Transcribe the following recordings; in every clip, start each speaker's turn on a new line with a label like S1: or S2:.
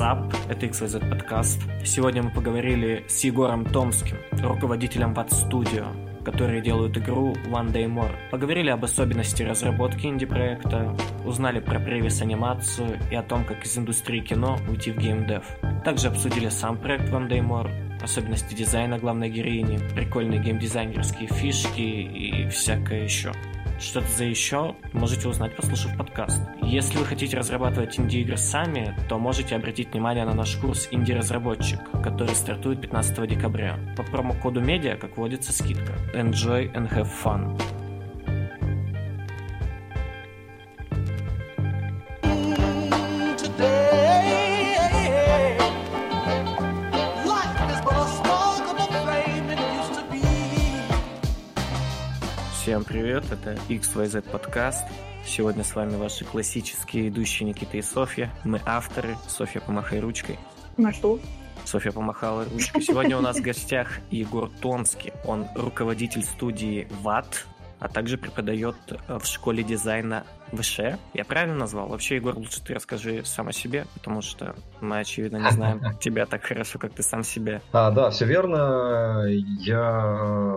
S1: WhatsApp, это XYZ подкаст. Сегодня мы поговорили с Егором Томским, руководителем Watt Studio, которые делают игру One Day More. Поговорили об особенности разработки инди-проекта, узнали про превис-анимацию и о том, как из индустрии кино уйти в геймдев. Также обсудили сам проект One Day More, особенности дизайна главной героини, прикольные геймдизайнерские фишки и всякое еще. Что-то за еще можете узнать, послушав подкаст. Если вы хотите разрабатывать инди-игры сами, то можете обратить внимание на наш курс «Инди-разработчик», который стартует 15 декабря. По промокоду медиа, как вводится скидка. Enjoy and have fun. Всем привет, это XYZ подкаст. Сегодня с вами ваши классические идущие Никита и Софья. Мы авторы. Софья, помахай ручкой.
S2: Машу.
S1: Софья помахала ручкой. Сегодня у нас в гостях Егор Тонский. Он руководитель студии ВАТ, а также преподает в школе дизайна ВШ. Я правильно назвал? Вообще, Егор, лучше ты расскажи сам о себе, потому что мы, очевидно, не знаем тебя так хорошо, как ты сам себя.
S3: А, да, все верно. Я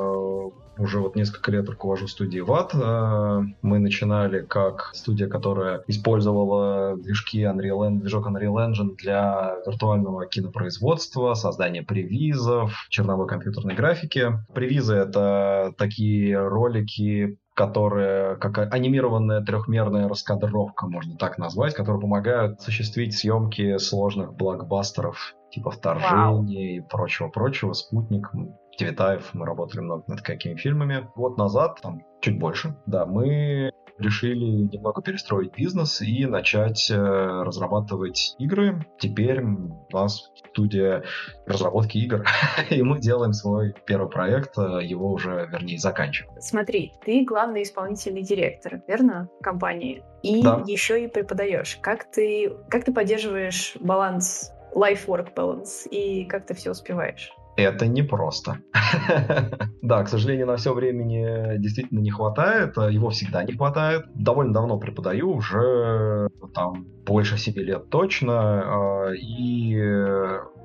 S3: уже вот несколько лет руковожу студией ВАТ. Э, мы начинали как студия, которая использовала движки Unreal Engine, движок Unreal Engine для виртуального кинопроизводства, создания превизов, черновой компьютерной графики. Превизы — это такие ролики, которые, как анимированная трехмерная раскадровка, можно так назвать, которые помогают осуществить съемки сложных блокбастеров типа вторжения и прочего-прочего, спутник. Тивитаев, мы работали много над какими фильмами. Год назад, там, чуть больше, да, мы решили немного перестроить бизнес и начать э, разрабатывать игры. Теперь у нас студия разработки игр, и мы делаем свой первый проект, э, его уже, вернее, заканчиваем.
S2: Смотри, ты главный исполнительный директор, верно, компании? И да. еще и преподаешь. Как ты, как ты поддерживаешь баланс life-work balance и как ты все успеваешь?
S3: Это непросто. да, к сожалению, на все времени действительно не хватает. Его всегда не хватает. Довольно давно преподаю, уже там больше 7 лет точно. А, и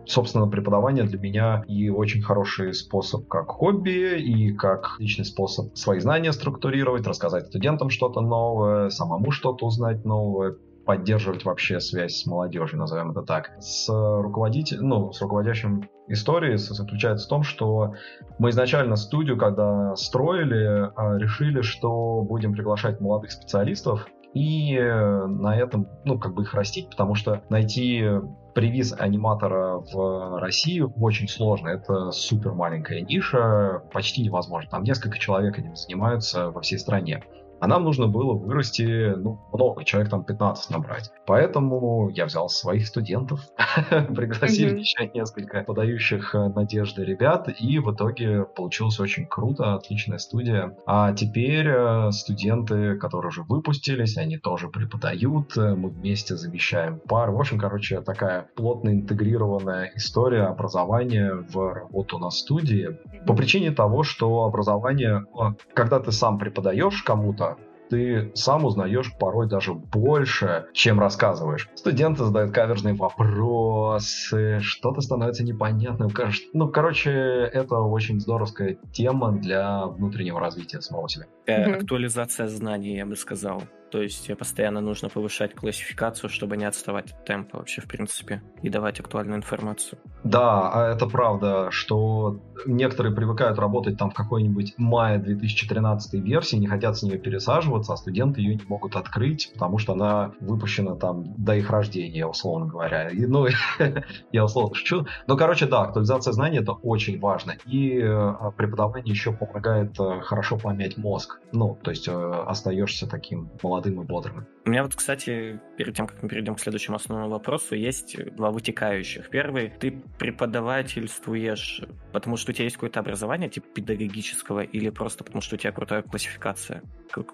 S3: собственно, преподавание для меня и очень хороший способ как хобби, и как личный способ свои знания структурировать, рассказать студентам что-то новое, самому что-то узнать новое, поддерживать вообще связь с молодежью, назовем это так. С руководителем, ну, с руководящим историей заключается в том, что мы изначально студию, когда строили, а, решили, что будем приглашать молодых специалистов, и на этом, ну, как бы их растить, потому что найти привиз аниматора в России очень сложно. Это супер маленькая ниша, почти невозможно. Там несколько человек этим занимаются во всей стране а нам нужно было вырасти, ну, много, человек там 15 набрать. Поэтому я взял своих студентов, пригласил еще несколько подающих э, надежды ребят, и в итоге получилось очень круто, отличная студия. А теперь э, студенты, которые уже выпустились, они тоже преподают, э, мы вместе замещаем пар. В общем, короче, такая плотно интегрированная история образования в работу на студии. По причине того, что образование, когда ты сам преподаешь кому-то, ты сам узнаешь порой даже больше, чем рассказываешь. Студенты задают каверзные вопросы, что-то становится непонятным. Ну, короче, это очень здоровская тема для внутреннего развития самого себя.
S1: Актуализация знаний, я бы сказал. То есть постоянно нужно повышать классификацию, чтобы не отставать от темпа вообще, в принципе, и давать актуальную информацию.
S3: Да, а это правда, что некоторые привыкают работать там в какой-нибудь мае 2013 версии, не хотят с нее пересаживаться, а студенты ее не могут открыть, потому что она выпущена там до их рождения, условно говоря. И, ну, я условно шучу. Но, короче, да, актуализация знаний это очень важно. И э, преподавание еще помогает э, хорошо помять мозг. Ну, то есть э, остаешься таким молодым молодым и бодрым.
S1: У меня вот, кстати, перед тем, как мы перейдем к следующему основному вопросу, есть два вытекающих. Первый, ты преподавательствуешь, потому что у тебя есть какое-то образование, типа педагогического, или просто потому что у тебя крутая классификация,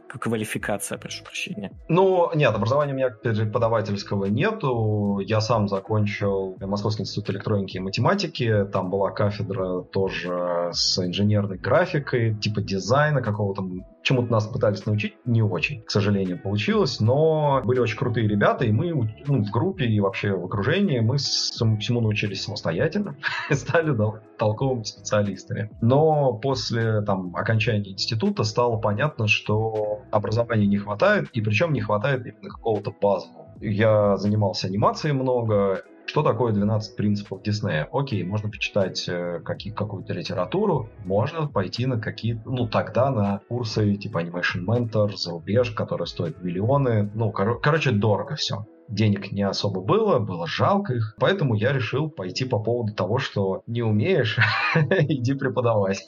S1: квалификация, прошу прощения?
S3: Ну, нет, образования у меня преподавательского нету. Я сам закончил Московский институт электроники и математики. Там была кафедра тоже с инженерной графикой, типа дизайна какого-то. Чему-то нас пытались научить, не очень, к сожалению, получилось, но были очень крутые ребята, и мы ну, в группе и вообще в окружении мы всему научились самостоятельно, стали толковыми специалистами. Но после там, окончания института стало понятно, что образования не хватает, и причем не хватает именно какого-то базового. Я занимался анимацией много, что такое 12 принципов Диснея? Окей, можно почитать э, какие, какую-то литературу, можно пойти на какие ну, тогда на курсы типа Animation Mentor, зарубеж, которые стоят миллионы. Ну, кор- короче, дорого все денег не особо было, было жалко их, поэтому я решил пойти по поводу того, что не умеешь, иди преподавать.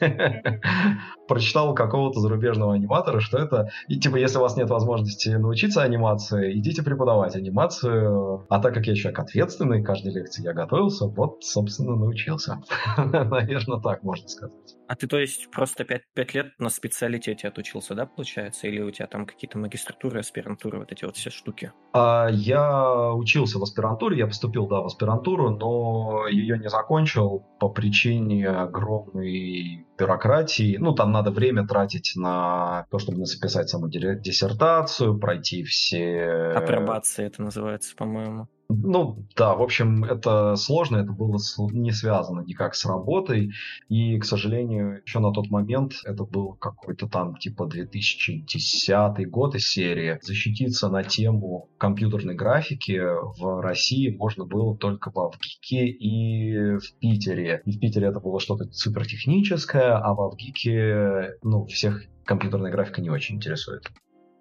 S3: Прочитал какого-то зарубежного аниматора, что это, и, типа, если у вас нет возможности научиться анимации, идите преподавать анимацию. А так как я человек ответственный, каждой лекции я готовился, вот, собственно, научился. Наверное, так можно сказать.
S1: А ты, то есть, просто пять, пять лет на специалитете отучился, да, получается? Или у тебя там какие-то магистратуры, аспирантуры, вот эти вот все штуки?
S3: А, я учился в аспирантуре, я поступил, да, в аспирантуру, но ее не закончил по причине огромной бюрократии. Ну, там надо время тратить на то, чтобы написать саму диссертацию, пройти все...
S1: Апробация это называется, по-моему.
S3: Ну да, в общем, это сложно, это было не связано никак с работой, и, к сожалению, еще на тот момент, это был какой-то там типа 2010 год из серии, защититься на тему компьютерной графики в России можно было только в Авгике и в Питере. И в Питере это было что-то супертехническое, а в Авгике, ну, всех компьютерная графика не очень интересует.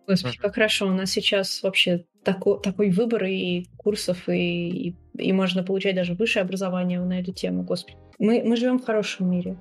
S2: Господи, как хорошо. У нас сейчас вообще тако, такой выбор и курсов, и, и, и можно получать даже высшее образование на эту тему. Господи, мы, мы живем в хорошем мире.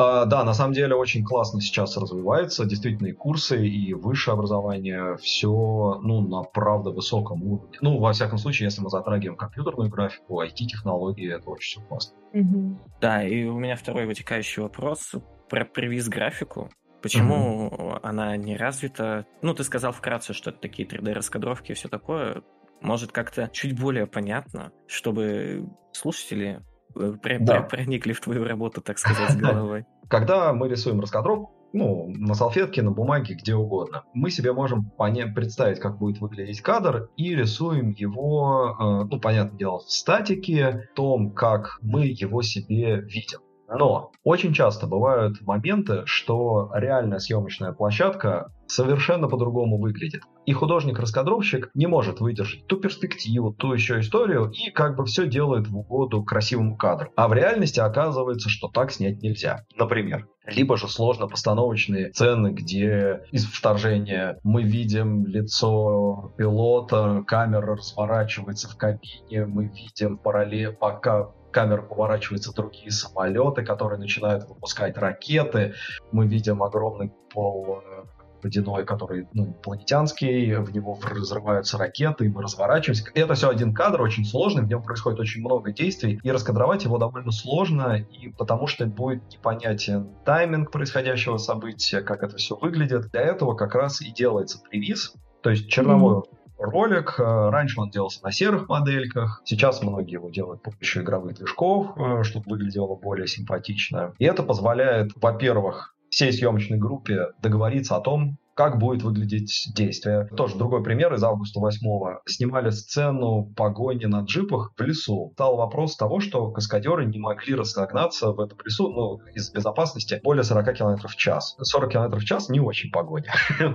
S3: А, да, на самом деле очень классно сейчас развивается. Действительно, и курсы, и высшее образование, все, ну, на правда высоком уровне. Ну, во всяком случае, если мы затрагиваем компьютерную графику, IT-технологии, это очень все классно.
S1: Угу. Да, и у меня второй вытекающий вопрос про привиз-графику. Почему угу. она не развита? Ну, ты сказал вкратце, что это такие 3D-раскадровки и все такое. Может, как-то чуть более понятно, чтобы слушатели э, про- да. проникли в твою работу, так сказать, с головой.
S3: Когда мы рисуем раскадровку, ну, на салфетке, на бумаге, где угодно. Мы себе можем поня- представить, как будет выглядеть кадр, и рисуем его, э, ну, понятное дело, в статике, в том, как мы его себе видим. Но очень часто бывают моменты, что реальная съемочная площадка совершенно по-другому выглядит. И художник-раскадровщик не может выдержать ту перспективу, ту еще историю, и как бы все делает в угоду красивому кадру. А в реальности оказывается, что так снять нельзя. Например, либо же сложно постановочные сцены, где из вторжения мы видим лицо пилота, камера разворачивается в кабине, мы видим параллель, пока камера поворачивается другие самолеты, которые начинают выпускать ракеты. Мы видим огромный пол э, водяной, который ну, планетянский, в него взрываются ракеты, и мы разворачиваемся. Это все один кадр, очень сложный, в нем происходит очень много действий, и раскадровать его довольно сложно, и потому что будет непонятен тайминг происходящего события, как это все выглядит. Для этого как раз и делается привиз, то есть черновой mm-hmm ролик. Э, раньше он делался на серых модельках, сейчас многие его делают с помощью игровых движков, э, чтобы выглядело более симпатично. И это позволяет, во-первых, всей съемочной группе договориться о том, как будет выглядеть действие. Тоже другой пример из августа 8 Снимали сцену погони на джипах в лесу. Стал вопрос того, что каскадеры не могли разогнаться в этом лесу, ну, из безопасности, более 40 км в час. 40 км в час не очень погоня.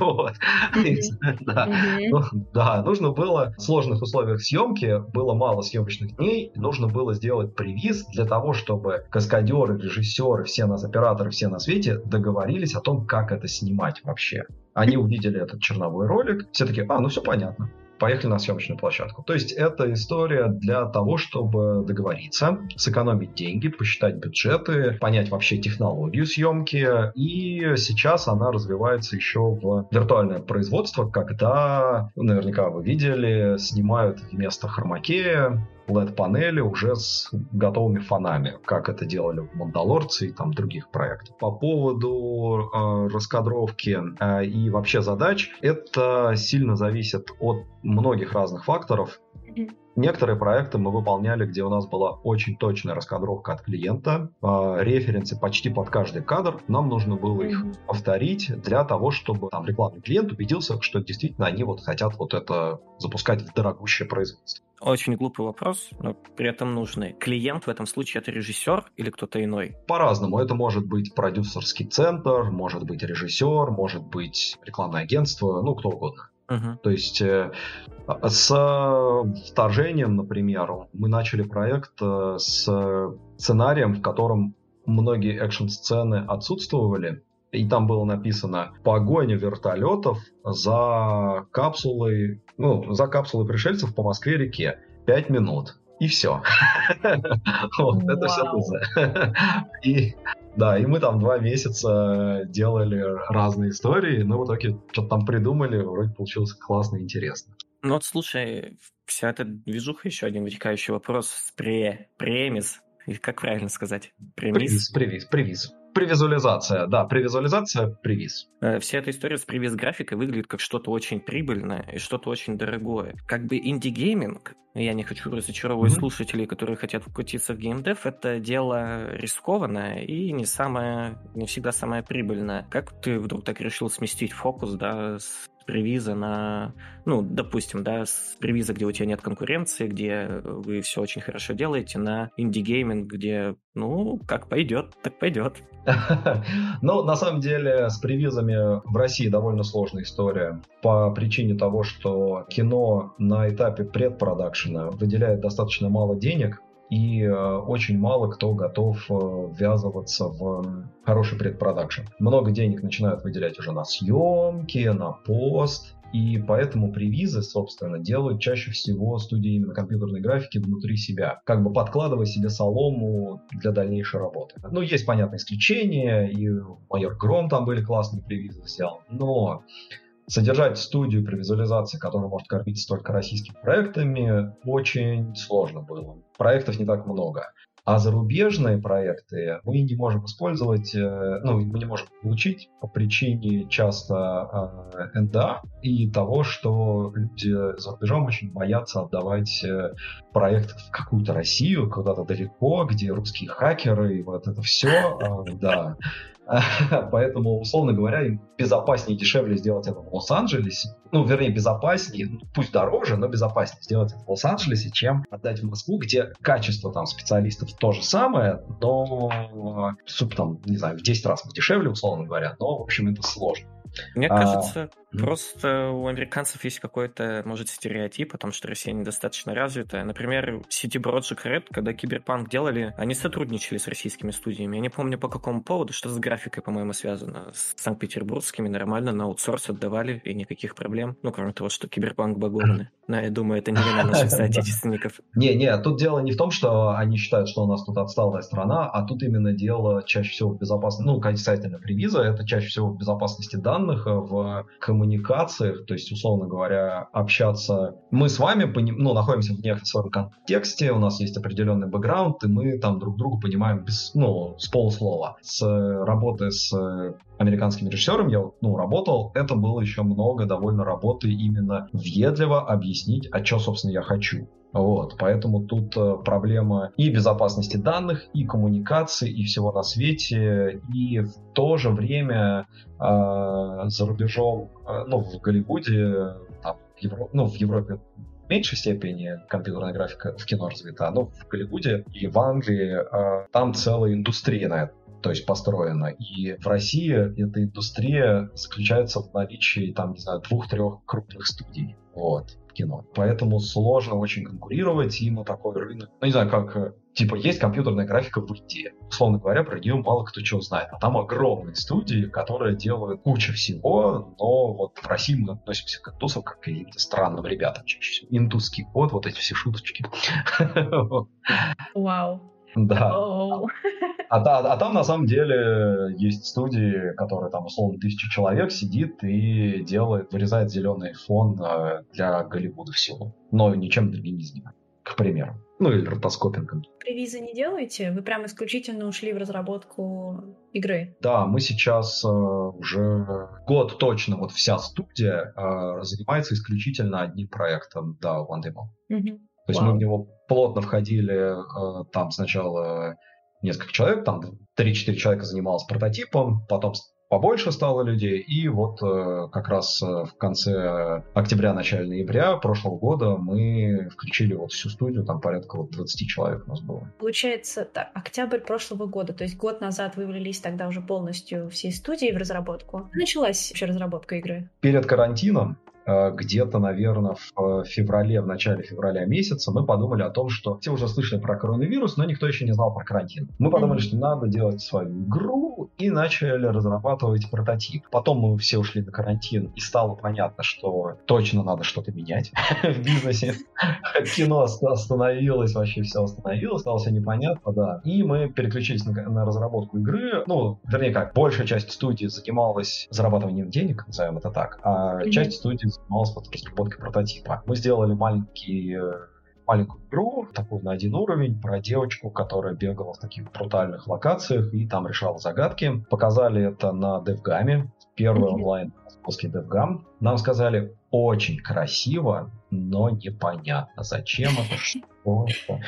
S3: Ну, да, нужно было в сложных условиях съемки, было мало съемочных дней, нужно было сделать привиз для того, чтобы каскадеры, режиссеры, все нас операторы, все на свете договорились о том, как это снимать вообще. Они увидели этот черновой ролик, все таки а, ну все понятно поехали на съемочную площадку. То есть это история для того, чтобы договориться, сэкономить деньги, посчитать бюджеты, понять вообще технологию съемки. И сейчас она развивается еще в виртуальное производство, когда, наверняка вы видели, снимают вместо хромакея LED-панели уже с готовыми фонами, как это делали в «Мандалорце» и там других проектах. По поводу э, раскадровки э, и вообще задач, это сильно зависит от многих разных факторов. Некоторые проекты мы выполняли, где у нас была очень точная раскадровка от клиента, э, референсы почти под каждый кадр. Нам нужно было их повторить для того, чтобы там рекламный клиент убедился, что действительно они вот хотят вот это запускать в дорогущее производство.
S1: Очень глупый вопрос, но при этом нужный. Клиент в этом случае это режиссер или кто-то иной?
S3: По-разному. Это может быть продюсерский центр, может быть режиссер, может быть рекламное агентство, ну кто угодно. То есть э, с вторжением, например, мы начали проект э, с сценарием, в котором многие экшн-сцены отсутствовали, и там было написано «Погоня вертолетов за капсулой, ну, за капсулой пришельцев по Москве-реке. Пять минут». И все. Вот, это все И да, и мы там два месяца делали разные истории, но в итоге что-то там придумали, вроде получилось классно и интересно.
S1: Ну вот слушай, вся эта движуха, еще один вытекающий вопрос, пре, премис, как правильно сказать?
S3: Премис? Previs, previs, previs. Превизуализация, да, превизуализация, previs.
S1: Э, вся эта история с previs-графикой выглядит как что-то очень прибыльное и что-то очень дорогое. Как бы инди-гейминг, я не хочу разочаровывать mm-hmm. слушателей, которые хотят вкрутиться в геймдев, это дело рискованное и не самое, не всегда самое прибыльное. Как ты вдруг так решил сместить фокус, да, с привиза на, ну, допустим, да, с привиза, где у тебя нет конкуренции, где вы все очень хорошо делаете, на инди-гейминг, где, ну, как пойдет, так пойдет.
S3: Ну, на самом деле, с привизами в России довольно сложная история по причине того, что кино на этапе предпродакшена выделяет достаточно мало денег, и э, очень мало кто готов э, ввязываться в хороший предпродакшн. Много денег начинают выделять уже на съемки, на пост, и поэтому привизы, собственно, делают чаще всего студии именно компьютерной графики внутри себя, как бы подкладывая себе солому для дальнейшей работы. Ну, есть, понятно, исключения, и майор Гром там были классные привизы взял, но содержать студию при визуализации, которая может кормиться только российскими проектами, очень сложно было. Проектов не так много. А зарубежные проекты мы не можем использовать, э, ну, мы не можем получить по причине часто э, НДА и того, что люди за рубежом очень боятся отдавать э, проект в какую-то Россию, куда-то далеко, где русские хакеры и вот это все, да. Поэтому, условно говоря, им безопаснее и дешевле сделать это в Лос-Анджелесе. Ну, вернее, безопаснее, ну, пусть дороже, но безопаснее сделать это в Лос-Анджелесе, чем отдать в Москву, где качество там специалистов то же самое, но, суп там, не знаю, в 10 раз дешевле, условно говоря, но, в общем, это сложно.
S1: Мне а, кажется, просто у американцев есть какой-то, может, стереотип о том, что Россия недостаточно развитая. Например, CD Projekt Red, когда Киберпанк делали, они сотрудничали с российскими студиями. Я не помню по какому поводу, что с графикой, по-моему, связано. С Санкт-Петербургскими нормально на аутсорс отдавали, и никаких проблем. Ну, кроме того, что Киберпанк багованный. Но я думаю, это не вина наших соотечественников.
S3: Не-не, тут дело не в том, что они считают, что у нас тут отсталая страна, а тут именно дело чаще всего в безопасности, ну, касательно привиза, это чаще всего в безопасности данных, в коммуникациях, то есть, условно говоря, общаться. Мы с вами ну, находимся в некотором своем контексте, у нас есть определенный бэкграунд, и мы там друг друга понимаем без, ну, с полуслова. С работы с американским режиссером я ну, работал, это было еще много довольно работы именно въедливо объяснить, а что, собственно, я хочу. Вот, поэтому тут э, проблема и безопасности данных, и коммуникации, и всего на свете, и в то же время э, за рубежом, э, ну, в Голливуде, там, в Евро... ну, в Европе в меньшей степени компьютерная графика в кино развита, но в Голливуде и в Англии э, там целая индустрия на это то есть построена. И в России эта индустрия заключается в наличии, там, не знаю, двух-трех крупных студий. Вот кино. Поэтому сложно очень конкурировать, и на такой рынок. Ну, не знаю, как э, типа есть компьютерная графика в Индии. Условно говоря, про нее мало кто чего знает. А там огромные студии, которые делают кучу всего, но вот в России мы относимся к индусам как к каким-то странным ребятам чаще всего. Индусский код, вот эти все шуточки.
S2: Вау.
S3: Да. А, а, а там на самом деле есть студии, которые там условно тысяча человек сидит и делает, вырезает зеленый фон э, для Голливуда всего. Но ничем другим не занимается. к примеру. Ну или ротоскопингом.
S2: Ревизы не делаете? Вы прям исключительно ушли в разработку игры?
S3: Да, мы сейчас э, уже год точно, вот вся студия э, занимается исключительно одним проектом, да, One Demo. Угу. То есть Вау. мы в него плотно входили, э, там сначала несколько человек, там 3-4 человека занималось прототипом, потом побольше стало людей, и вот э, как раз э, в конце октября, начале ноября прошлого года мы включили вот всю студию, там порядка вот 20 человек у нас было.
S2: Получается, так, октябрь прошлого года, то есть год назад вы влились тогда уже полностью всей студии в разработку. Началась вообще разработка игры?
S3: Перед карантином где-то, наверное, в э, феврале, в начале февраля месяца мы подумали о том, что все уже слышали про коронавирус, но никто еще не знал про карантин. Мы подумали, что надо делать свою игру и начали разрабатывать прототип. Потом мы все ушли на карантин и стало понятно, что точно надо что-то менять в бизнесе. Кино остановилось, вообще все остановилось, стало все непонятно, да. И мы переключились на, на разработку игры. Ну, вернее как, большая часть студии занималась зарабатыванием денег, назовем это так, а часть студии занималась вот разработкой прототипа. Мы сделали маленький э, маленькую игру, такую на один уровень, про девочку, которая бегала в таких брутальных локациях и там решала загадки. Показали это на DevGam, первый онлайн московский DevGam. Нам сказали, очень красиво, но непонятно, зачем это, что это.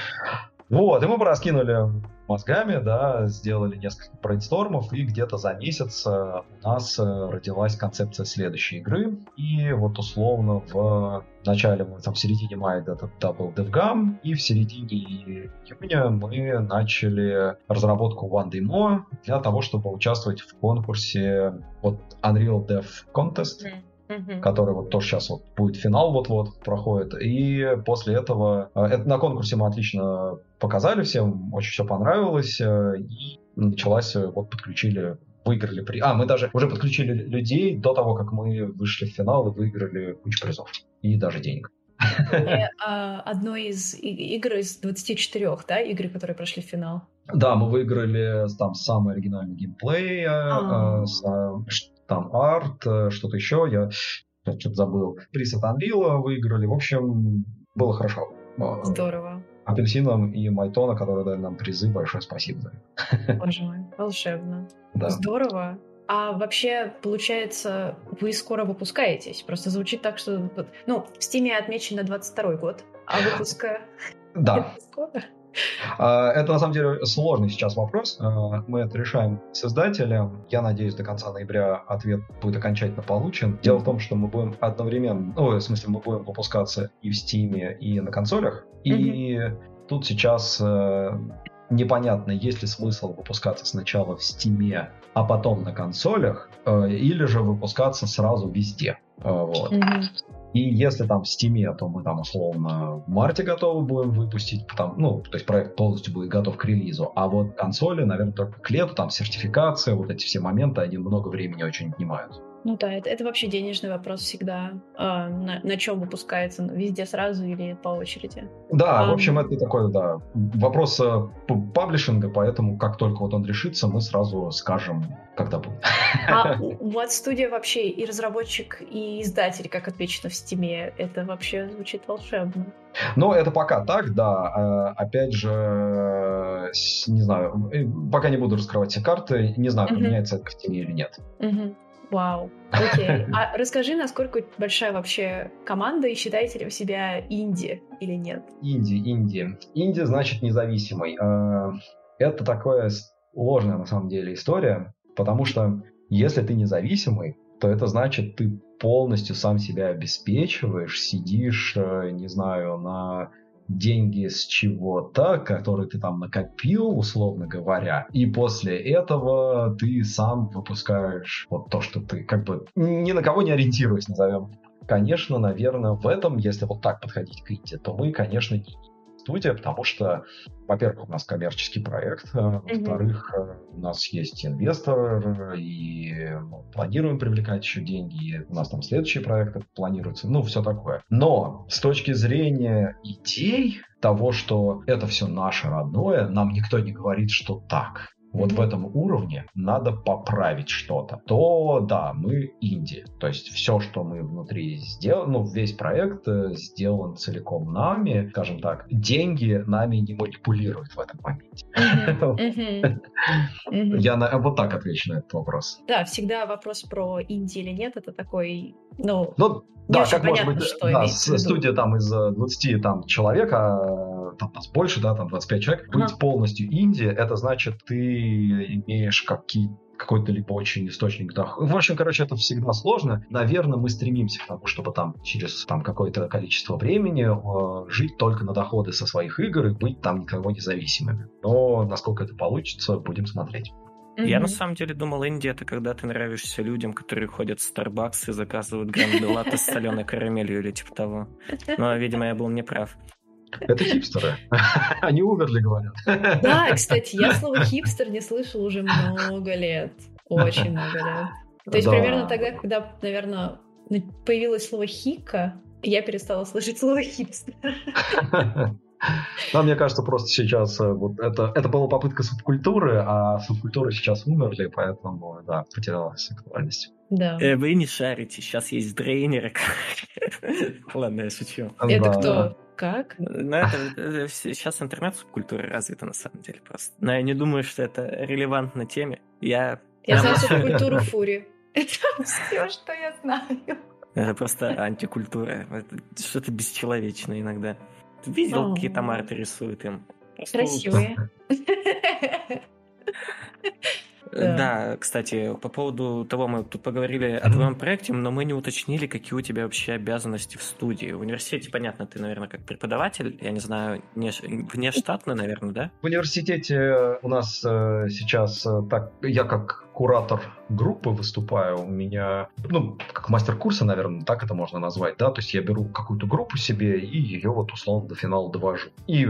S3: Вот, и мы пораскинули мозгами, да, сделали несколько брейнстормов, и где-то за месяц э, у нас э, родилась концепция следующей игры. И вот условно в начале, там, в середине мая это, это был DevGam, и в середине июня мы начали разработку One Demo для того, чтобы участвовать в конкурсе вот Unreal Dev Contest. Mm угу. который вот тоже сейчас вот будет финал вот-вот проходит. И после этого э, это на конкурсе мы отлично показали всем, очень все понравилось, э, и началась, э, вот подключили выиграли при... А, мы даже уже подключили людей до того, как мы вышли в финал и выиграли кучу призов. И даже денег.
S2: А, одной из игр из 24, да, игры, которые прошли в финал?
S3: Да, мы выиграли там самый оригинальный геймплей, а. Там арт, что-то еще, я что-то забыл. Приз от Unreal выиграли, в общем, было хорошо.
S2: Здорово
S3: апельсинам и Майтона, которые дали нам призы. Большое спасибо за
S2: это. Боже мой, волшебно. Да. Здорово. А вообще, получается, вы скоро выпускаетесь? Просто звучит так, что... Ну, в Стиме отмечено 22 год, а выпуска...
S3: Да. скоро? А, это на самом деле сложный сейчас вопрос. А, мы это решаем с издателем. Я надеюсь, до конца ноября ответ будет окончательно получен. Дело в том, что мы будем одновременно, ну, в смысле, мы будем выпускаться и в Steam, и на консолях. И тут сейчас э, непонятно, есть ли смысл выпускаться сначала в Steam, а потом на консолях, э, или же выпускаться сразу везде. Э, вот. Mm-hmm. И если там в Steam, то мы там условно в марте готовы будем выпустить, там, ну, то есть проект полностью будет готов к релизу. А вот консоли, наверное, только к лету, там сертификация, вот эти все моменты, они много времени очень отнимают.
S2: Ну да, это, это вообще денежный вопрос всегда. А, на, на чем выпускается? Везде сразу или по очереди?
S3: Да, а, в общем, это такой, да, вопрос э, паблишинга, поэтому как только вот он решится, мы сразу скажем, когда будет.
S2: А вас студия вообще и разработчик, и издатель, как отмечено в Стиме, это вообще звучит волшебно.
S3: Ну, это пока так, да. А, опять же, не знаю, э, пока не буду раскрывать все карты, не знаю, поменяется это в Стиме или нет.
S2: Вау, окей. А расскажи, насколько большая вообще команда, и считаете ли вы себя инди или нет?
S3: Инди, инди. Инди значит независимый. А, это такая ложная на самом деле история, потому что если ты независимый, то это значит, ты полностью сам себя обеспечиваешь, сидишь, э, не знаю, на деньги с чего-то, который ты там накопил, условно говоря, и после этого ты сам выпускаешь вот то, что ты как бы ни на кого не ориентируясь, назовем. Конечно, наверное, в этом, если вот так подходить к инди, то мы, конечно, не студия, потому что, во-первых, у нас коммерческий проект, а во-вторых, mm-hmm. у нас есть инвестор, и мы планируем привлекать еще деньги, у нас там следующие проекты планируются, ну, все такое. Но с точки зрения идей, того, что это все наше родное, нам никто не говорит, что так. Вот mm-hmm. в этом уровне надо поправить что-то, то да, мы инди. То есть все, что мы внутри сделали, ну, весь проект э, сделан целиком нами, скажем так, деньги нами не манипулируют в этом моменте. Я вот так отвечу на этот вопрос.
S2: Да, всегда вопрос про инди или нет, это такой, ну,
S3: ну да, как может быть, что да, студия там из 20 э, там, человек, а там нас больше, да, там 25 человек, быть полностью инди, это значит, ты имеешь какие какой-то либо очень источник дохода. В общем, короче, это всегда сложно. Наверное, мы стремимся к тому, чтобы там через там, какое-то количество времени э, жить только на доходы со своих игр и быть там никого независимыми. Но насколько это получится, будем смотреть.
S1: Mm-hmm. Я на самом деле думал, Индия это когда ты нравишься людям, которые ходят в Starbucks и заказывают гранды с соленой карамелью или типа того. Но, видимо, я был неправ.
S3: Это хипстеры. Они умерли, говорят.
S2: Да, кстати, я слово хипстер не слышал уже много лет. Очень много лет. То есть да. примерно тогда, когда, наверное, появилось слово хика, я перестала слышать слово хипстер.
S3: Да, мне кажется, просто сейчас э, вот это, это была попытка субкультуры, а субкультуры сейчас умерли, поэтому, да, потерялась актуальность.
S2: Да.
S1: Э, вы не шарите, сейчас есть дрейнеры. Ладно, я шучу.
S2: Это кто? Как?
S1: Ну, это, сейчас интернет-субкультура развита на самом деле просто. Но я не думаю, что это релевантно теме. Я...
S2: Я знаю субкультуру фури. Это все, что я знаю.
S1: Это просто антикультура. Это что-то бесчеловечное иногда. Ты видел, какие там арты рисуют им?
S2: Красивые.
S1: Да. да, кстати, по поводу того, мы тут поговорили о твоем проекте, но мы не уточнили, какие у тебя вообще обязанности в студии. В университете, понятно, ты, наверное, как преподаватель, я не знаю, не, внештатный, наверное, да?
S3: В университете у нас э, сейчас э, так, я как куратор группы выступаю, у меня, ну, как мастер курса, наверное, так это можно назвать, да, то есть я беру какую-то группу себе и ее вот условно до финала довожу. И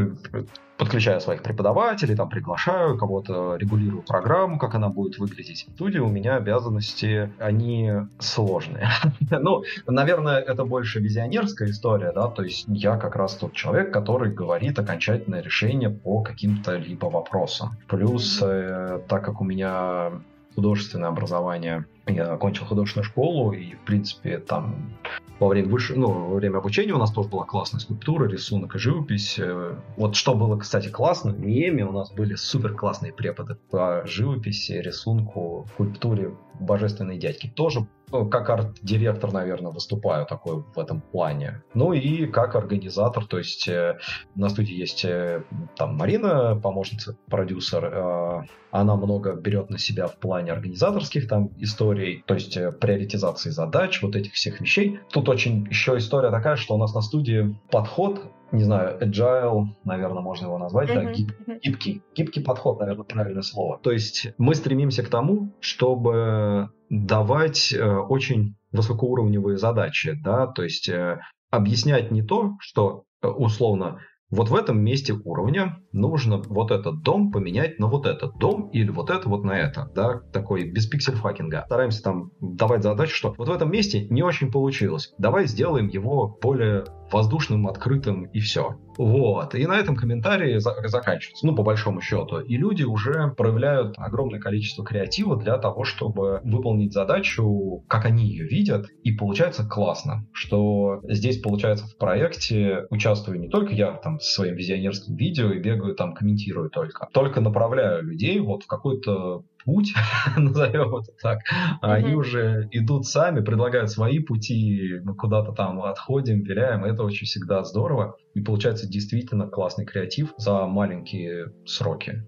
S3: подключаю своих преподавателей, там приглашаю кого-то, регулирую программу, как она будет выглядеть. В студии у меня обязанности, они сложные. ну, наверное, это больше визионерская история, да, то есть я как раз тот человек, который говорит окончательное решение по каким-то либо вопросам. Плюс, э, так как у меня художественное образование. Я окончил художественную школу, и, в принципе, там во время, выше, ну, во время обучения у нас тоже была классная скульптура, рисунок и живопись. Э, вот что было, кстати, классно, в МИЭМе у нас были супер классные преподы по живописи, рисунку, скульптуре, божественные дядьки. Тоже ну, как арт-директор, наверное, выступаю такой в этом плане. Ну и как организатор, то есть э, на студии есть э, там Марина, помощница, продюсер, э, она много берет на себя в плане организаторских там историй, то есть э, приоритизации задач, вот этих всех вещей. Тут очень еще история такая, что у нас на студии подход не знаю, agile, наверное, можно его назвать, mm-hmm. да, гиб, гибкий. Гибкий подход, наверное, правильное слово. То есть мы стремимся к тому, чтобы давать э, очень высокоуровневые задачи, да, то есть э, объяснять не то, что э, условно вот в этом месте уровня нужно вот этот дом поменять на вот этот дом или вот это вот на это, да, такой без пиксель-факинга. Стараемся там давать задачу, что вот в этом месте не очень получилось. Давай сделаем его более воздушным, открытым и все. Вот. И на этом комментарии за- заканчиваются, ну, по большому счету. И люди уже проявляют огромное количество креатива для того, чтобы выполнить задачу, как они ее видят, и получается классно, что здесь, получается, в проекте участвую не только я там со своим визионерским видео и бегаю там, комментирую только, только направляю людей вот в какой-то путь, назовем это так, а они уже идут сами, предлагают свои пути, мы куда-то там отходим, виляем, это очень всегда здорово, и получается действительно классный креатив за маленькие сроки.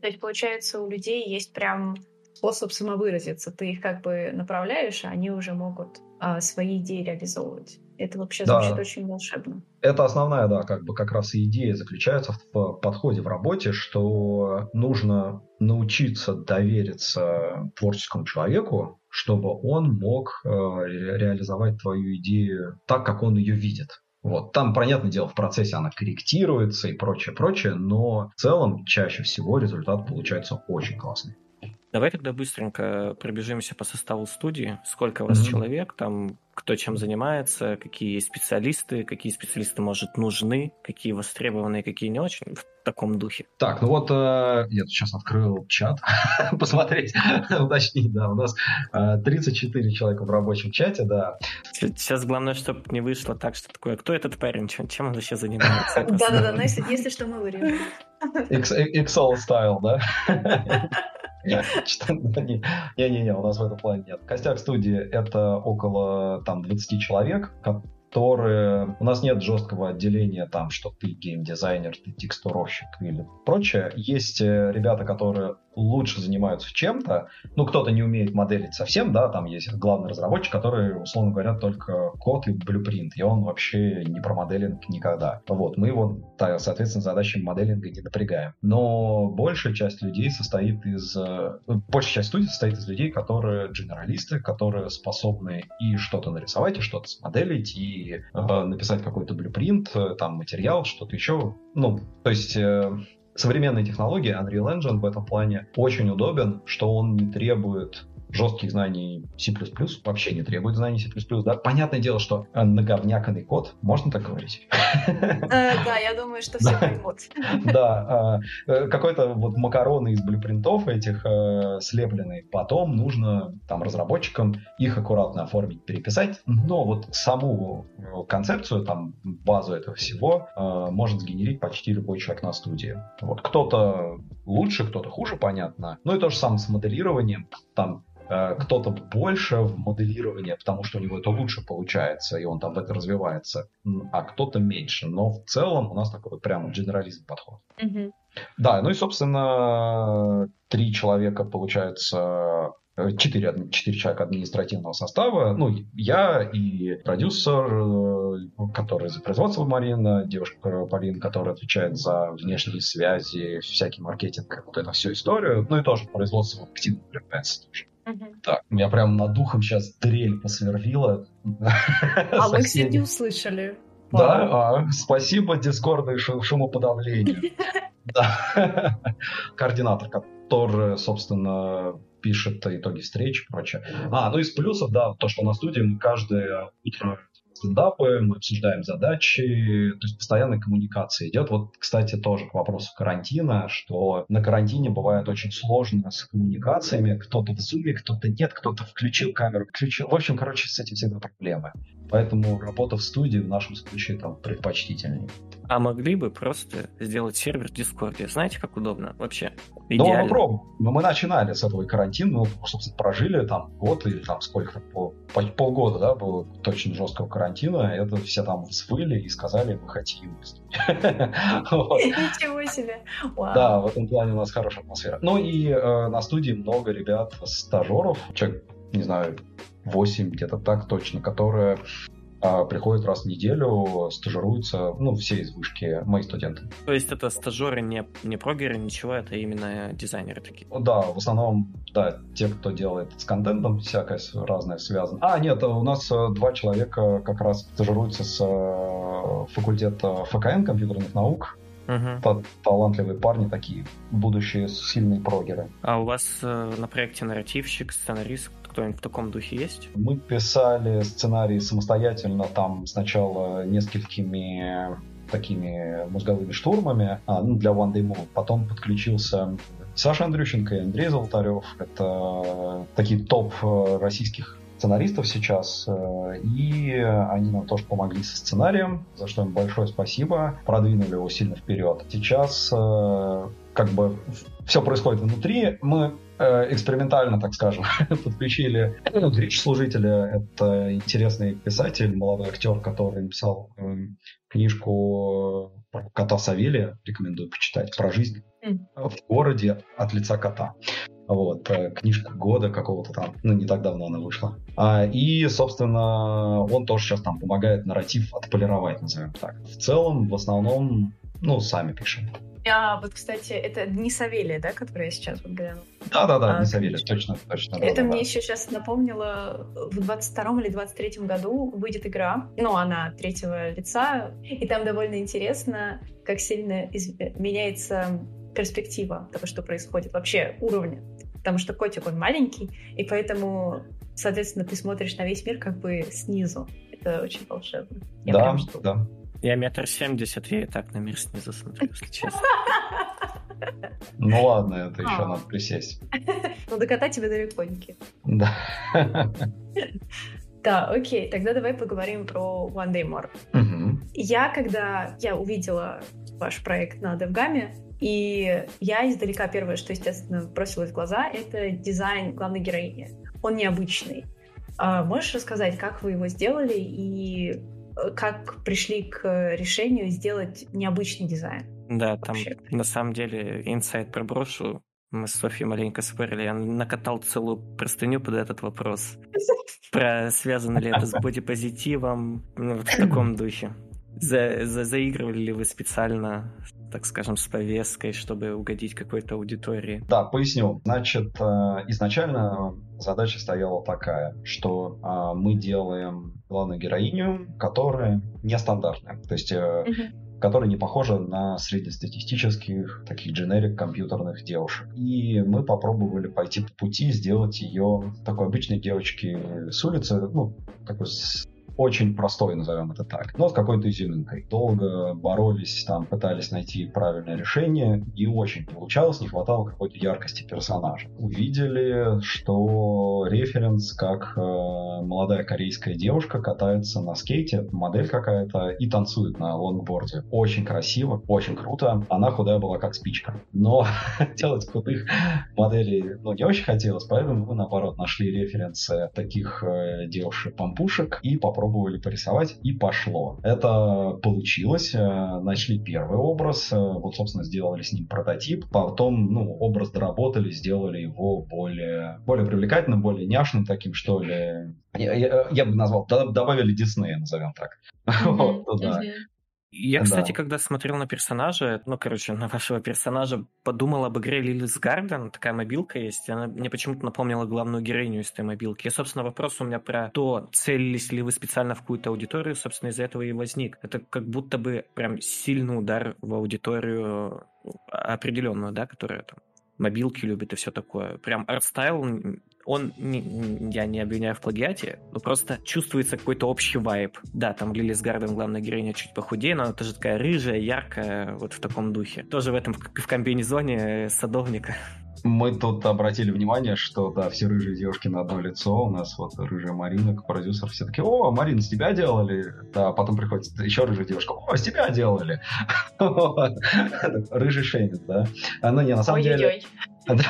S2: То есть, получается, у людей есть прям способ самовыразиться. Ты их как бы направляешь, а они уже могут а, свои идеи реализовывать. Это вообще да. звучит очень волшебно.
S3: Это основная, да, как бы как раз и идея заключается в подходе в работе, что нужно научиться довериться творческому человеку, чтобы он мог э, реализовать твою идею так, как он ее видит. Вот. Там, понятное дело, в процессе она корректируется и прочее, прочее, но в целом чаще всего результат получается очень классный.
S1: Давай тогда быстренько пробежимся по составу студии. Сколько у вас mm-hmm. человек, там кто чем занимается, какие специалисты, какие специалисты, может, нужны, какие востребованные, какие не очень, в таком духе.
S3: Так, ну вот э, я сейчас открыл чат, посмотреть, уточнить, да, у нас э, 34 человека в рабочем чате, да.
S1: Сейчас главное, чтобы не вышло так, что такое, кто этот парень, чем, чем он вообще занимается?
S2: Да-да-да, но если, если что, мы вырежем.
S3: Excel стайл, да? Не-не-не, у нас в этом плане нет. Костяк студии — это около там 20 человек, которые... У нас нет жесткого отделения там, что ты геймдизайнер, ты текстуровщик или прочее. Есть э, ребята, которые лучше занимаются чем-то. Ну, кто-то не умеет моделить совсем, да, там есть главный разработчик, который, условно говоря, только код и блюпринт, и он вообще не про моделинг никогда. Вот, мы его, соответственно, задачами моделинга не напрягаем. Но большая часть людей состоит из... Э, большая часть студии состоит из людей, которые генералисты, которые способны и что-то нарисовать, и что-то смоделить, и э, написать какой-то блюпринт, э, там, материал, что-то еще. Ну, то есть... Э, современные технологии, Unreal Engine в этом плане очень удобен, что он не требует жестких знаний C++, вообще не требует знаний C++, да? Понятное дело, что наговняканный код, можно так говорить?
S2: Э, да, я думаю, что все поймут.
S3: Да, э, какой-то вот макароны из блюпринтов этих э, слепленные, потом нужно там разработчикам их аккуратно оформить, переписать, но вот саму концепцию, там, базу этого всего может сгенерить почти любой человек на студии. Вот кто-то лучше, кто-то хуже, понятно. Ну и то же самое с моделированием. Там Э, кто-то больше в моделировании, потому что у него это лучше получается, и он там в это развивается, а кто-то меньше. Но в целом у нас такой вот прям генерализм подход.
S2: Mm-hmm.
S3: Да, ну и, собственно, три человека, получается, э, четыре, четыре человека административного состава. Ну, я и продюсер, э, который за производство Марина, девушка Полин, которая отвечает за внешние связи, всякий маркетинг, вот эту всю историю. Ну и тоже производство активно привлекается тоже. Так, меня прям над духом сейчас дрель посверлила.
S2: А мы, кстати, услышали.
S3: Да, а, спасибо Дискорду и шумоподавлению. Да. Координатор, который, собственно, пишет итоги встреч и прочее. А, ну из плюсов, да, то, что на студии мы каждое утро стендапы, мы обсуждаем задачи, то есть постоянная коммуникация идет. Вот, кстати, тоже к вопросу карантина, что на карантине бывает очень сложно с коммуникациями. Кто-то в зуме, кто-то нет, кто-то включил камеру, включил. В общем, короче, с этим всегда проблемы. Поэтому работа в студии в нашем случае там предпочтительнее.
S1: А могли бы просто сделать сервер в Дискорде? Знаете, как удобно вообще?
S3: Идеально. Ну, мы пробуем. Мы начинали с этого карантина, мы, собственно, прожили там год или там сколько, по, по, полгода, да, было точно жесткого карантина. Это все там взвыли и сказали, мы хотим.
S2: Ничего себе!
S3: Да, в этом плане у нас хорошая атмосфера. Ну и э, на студии много ребят, стажеров, человек, не знаю, 8 где-то так точно, которые приходят раз в неделю, стажируются, ну, все из вышки, мои студенты.
S1: То есть это стажеры не, не прогеры, ничего, это именно дизайнеры такие?
S3: Да, в основном, да, те, кто делает с контентом, всякое разное связано. А, нет, у нас э, два человека как раз стажируются с э, факультета ФКН компьютерных наук,
S1: Угу.
S3: Талантливые парни такие, будущие сильные прогеры.
S1: А у вас э, на проекте нарративщик, сценарист, кто-нибудь в таком духе есть?
S3: Мы писали сценарий самостоятельно, там сначала несколькими такими мозговыми штурмами а, ну, для One Day Move. Потом подключился Саша Андрющенко и Андрей Золотарев. Это такие топ э, российских сценаристов сейчас, э, и они нам тоже помогли со сценарием, за что им большое спасибо, продвинули его сильно вперед. Сейчас э, как бы все происходит внутри, мы экспериментально, так скажем, подключили речь служителя. Это интересный писатель, молодой актер, который написал книжку про кота Савелия, рекомендую почитать, про жизнь в городе от лица кота. Вот, э, книжка года какого-то там, ну, не так давно она вышла. А, и, собственно, он тоже сейчас там помогает нарратив отполировать, назовем так. В целом, в основном, ну, сами пишем.
S2: А вот, кстати, это не Савелия, да, которая я сейчас вот глянула?
S3: Да-да-да, а, не Савелия, точно, точно.
S2: Это да, мне да. еще сейчас напомнило, в 22 или 23 году выйдет игра, ну, она третьего лица, и там довольно интересно, как сильно из... меняется перспектива того, что происходит, вообще уровня потому что котик, он маленький, и поэтому, соответственно, ты смотришь на весь мир как бы снизу. Это очень волшебно.
S3: Я да, да.
S1: Я метр семьдесят, я и так на мир снизу смотрю, если честно.
S3: Ну ладно, это еще а. надо присесть.
S2: Ну до кота тебе далеконьки.
S3: Да.
S2: Да, окей, тогда давай поговорим про One Day More. Я, когда я увидела ваш проект на DevGAM, и я издалека первое, что, естественно, бросилось в глаза, это дизайн главной героини. Он необычный. А можешь рассказать, как вы его сделали и как пришли к решению сделать необычный дизайн?
S1: Да, там вообще? на самом деле инсайт проброшу. Мы с Софьей маленько спорили. Я накатал целую простыню под этот вопрос. Про связано ли это с бодипозитивом, ну, в таком духе. За, за, заигрывали ли вы специально, так скажем, с повесткой, чтобы угодить какой-то аудитории?
S3: Да, поясню. Значит, э, изначально задача стояла такая, что а, мы делаем главную героиню, которая нестандартная. То есть uh-huh которая не похожа на среднестатистических таких дженерик компьютерных девушек. И мы попробовали пойти по пути, сделать ее такой обычной девочки с улицы, ну, такой очень простой, назовем это так, но с какой-то изюминкой. Долго боролись, там пытались найти правильное решение, не очень получалось, не хватало какой-то яркости персонажа. Увидели, что референс, как э, молодая корейская девушка катается на скейте, модель какая-то, и танцует на лонгборде. Очень красиво, очень круто. Она худая была как спичка. Но делать крутых моделей ну, не очень хотелось, поэтому мы, наоборот, нашли референсы таких э, девушек-пампушек и попробовали попробовали порисовать, и пошло. Это получилось, э, нашли первый образ, э, вот, собственно, сделали с ним прототип, потом, ну, образ доработали, сделали его более, более привлекательным, более няшным таким, что ли. Я, я, я бы назвал, добавили Диснея, назовем так. Mm-hmm. вот, да. Mm-hmm.
S1: Я, кстати, да. когда смотрел на персонажа, ну, короче, на вашего персонажа, подумал об игре Lily's Garden, такая мобилка есть, она мне почему-то напомнила главную героиню из этой мобилки. И, собственно, вопрос у меня про то, целились ли вы специально в какую-то аудиторию, собственно, из-за этого и возник. Это как будто бы прям сильный удар в аудиторию определенную, да, которая там мобилки любит и все такое. Прям art style он, не, я не обвиняю в плагиате, но просто чувствуется какой-то общий вайб. Да, там Lily's Garden, главная героиня, чуть похудее, но она тоже такая рыжая, яркая, вот в таком духе. Тоже в этом, в комбинезоне садовника.
S3: Мы тут обратили внимание, что, да, все рыжие девушки на одно лицо. У нас вот рыжая Марина, продюсер, все таки о, Марина, с тебя делали? Да, потом приходит еще рыжая девушка, о, с тебя делали. Рыжий шейминг, да. А, ну, не, на самом деле...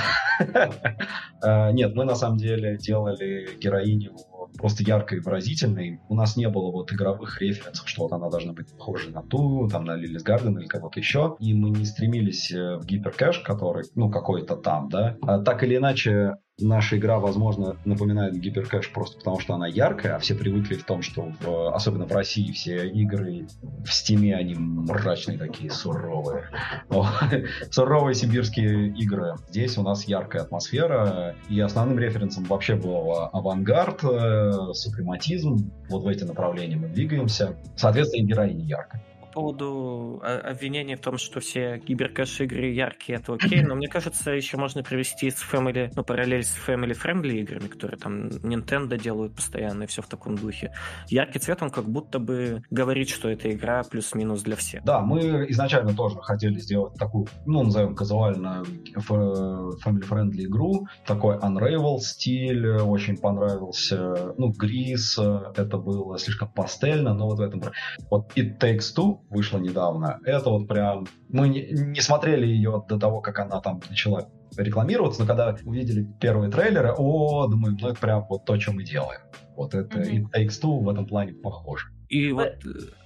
S3: А, нет, мы на самом деле делали героиню просто яркой и выразительной. У нас не было вот игровых референсов, что вот она должна быть похожа на ту, там, на Лилис Гарден или кого-то еще. И мы не стремились э, в гиперкэш, который, ну, какой-то там, да. А так или иначе, наша игра, возможно, напоминает гиперкэш просто потому, что она яркая, а все привыкли в том, что в, особенно в России все игры в стиме, они мрачные такие, суровые. Суровые сибирские игры. Здесь у нас яркая атмосфера, и основным референсом вообще был авангард, э, супрематизм. Вот в эти направления мы двигаемся. Соответственно, и героиня яркая
S1: поводу а, обвинений в том, что все гиперкэж игры яркие, это окей, но мне кажется, еще можно привести с Family, ну, параллель с Family Friendly играми, которые там Nintendo делают постоянно и все в таком духе. Яркий цвет, он как будто бы говорит, что эта игра плюс-минус для всех.
S3: Да, мы изначально тоже хотели сделать такую, ну, назовем казуально Family Friendly игру, такой Unravel стиль, очень понравился, ну, Грис, это было слишком пастельно, но вот в этом... Вот It Takes Two вышла недавно. Это вот прям... Мы не, не смотрели ее до того, как она там начала рекламироваться, но когда увидели первые трейлеры, о, думаю, ну это прям вот то, что мы делаем. Вот это mm-hmm. It Takes Two в этом плане похоже.
S1: И вот, э,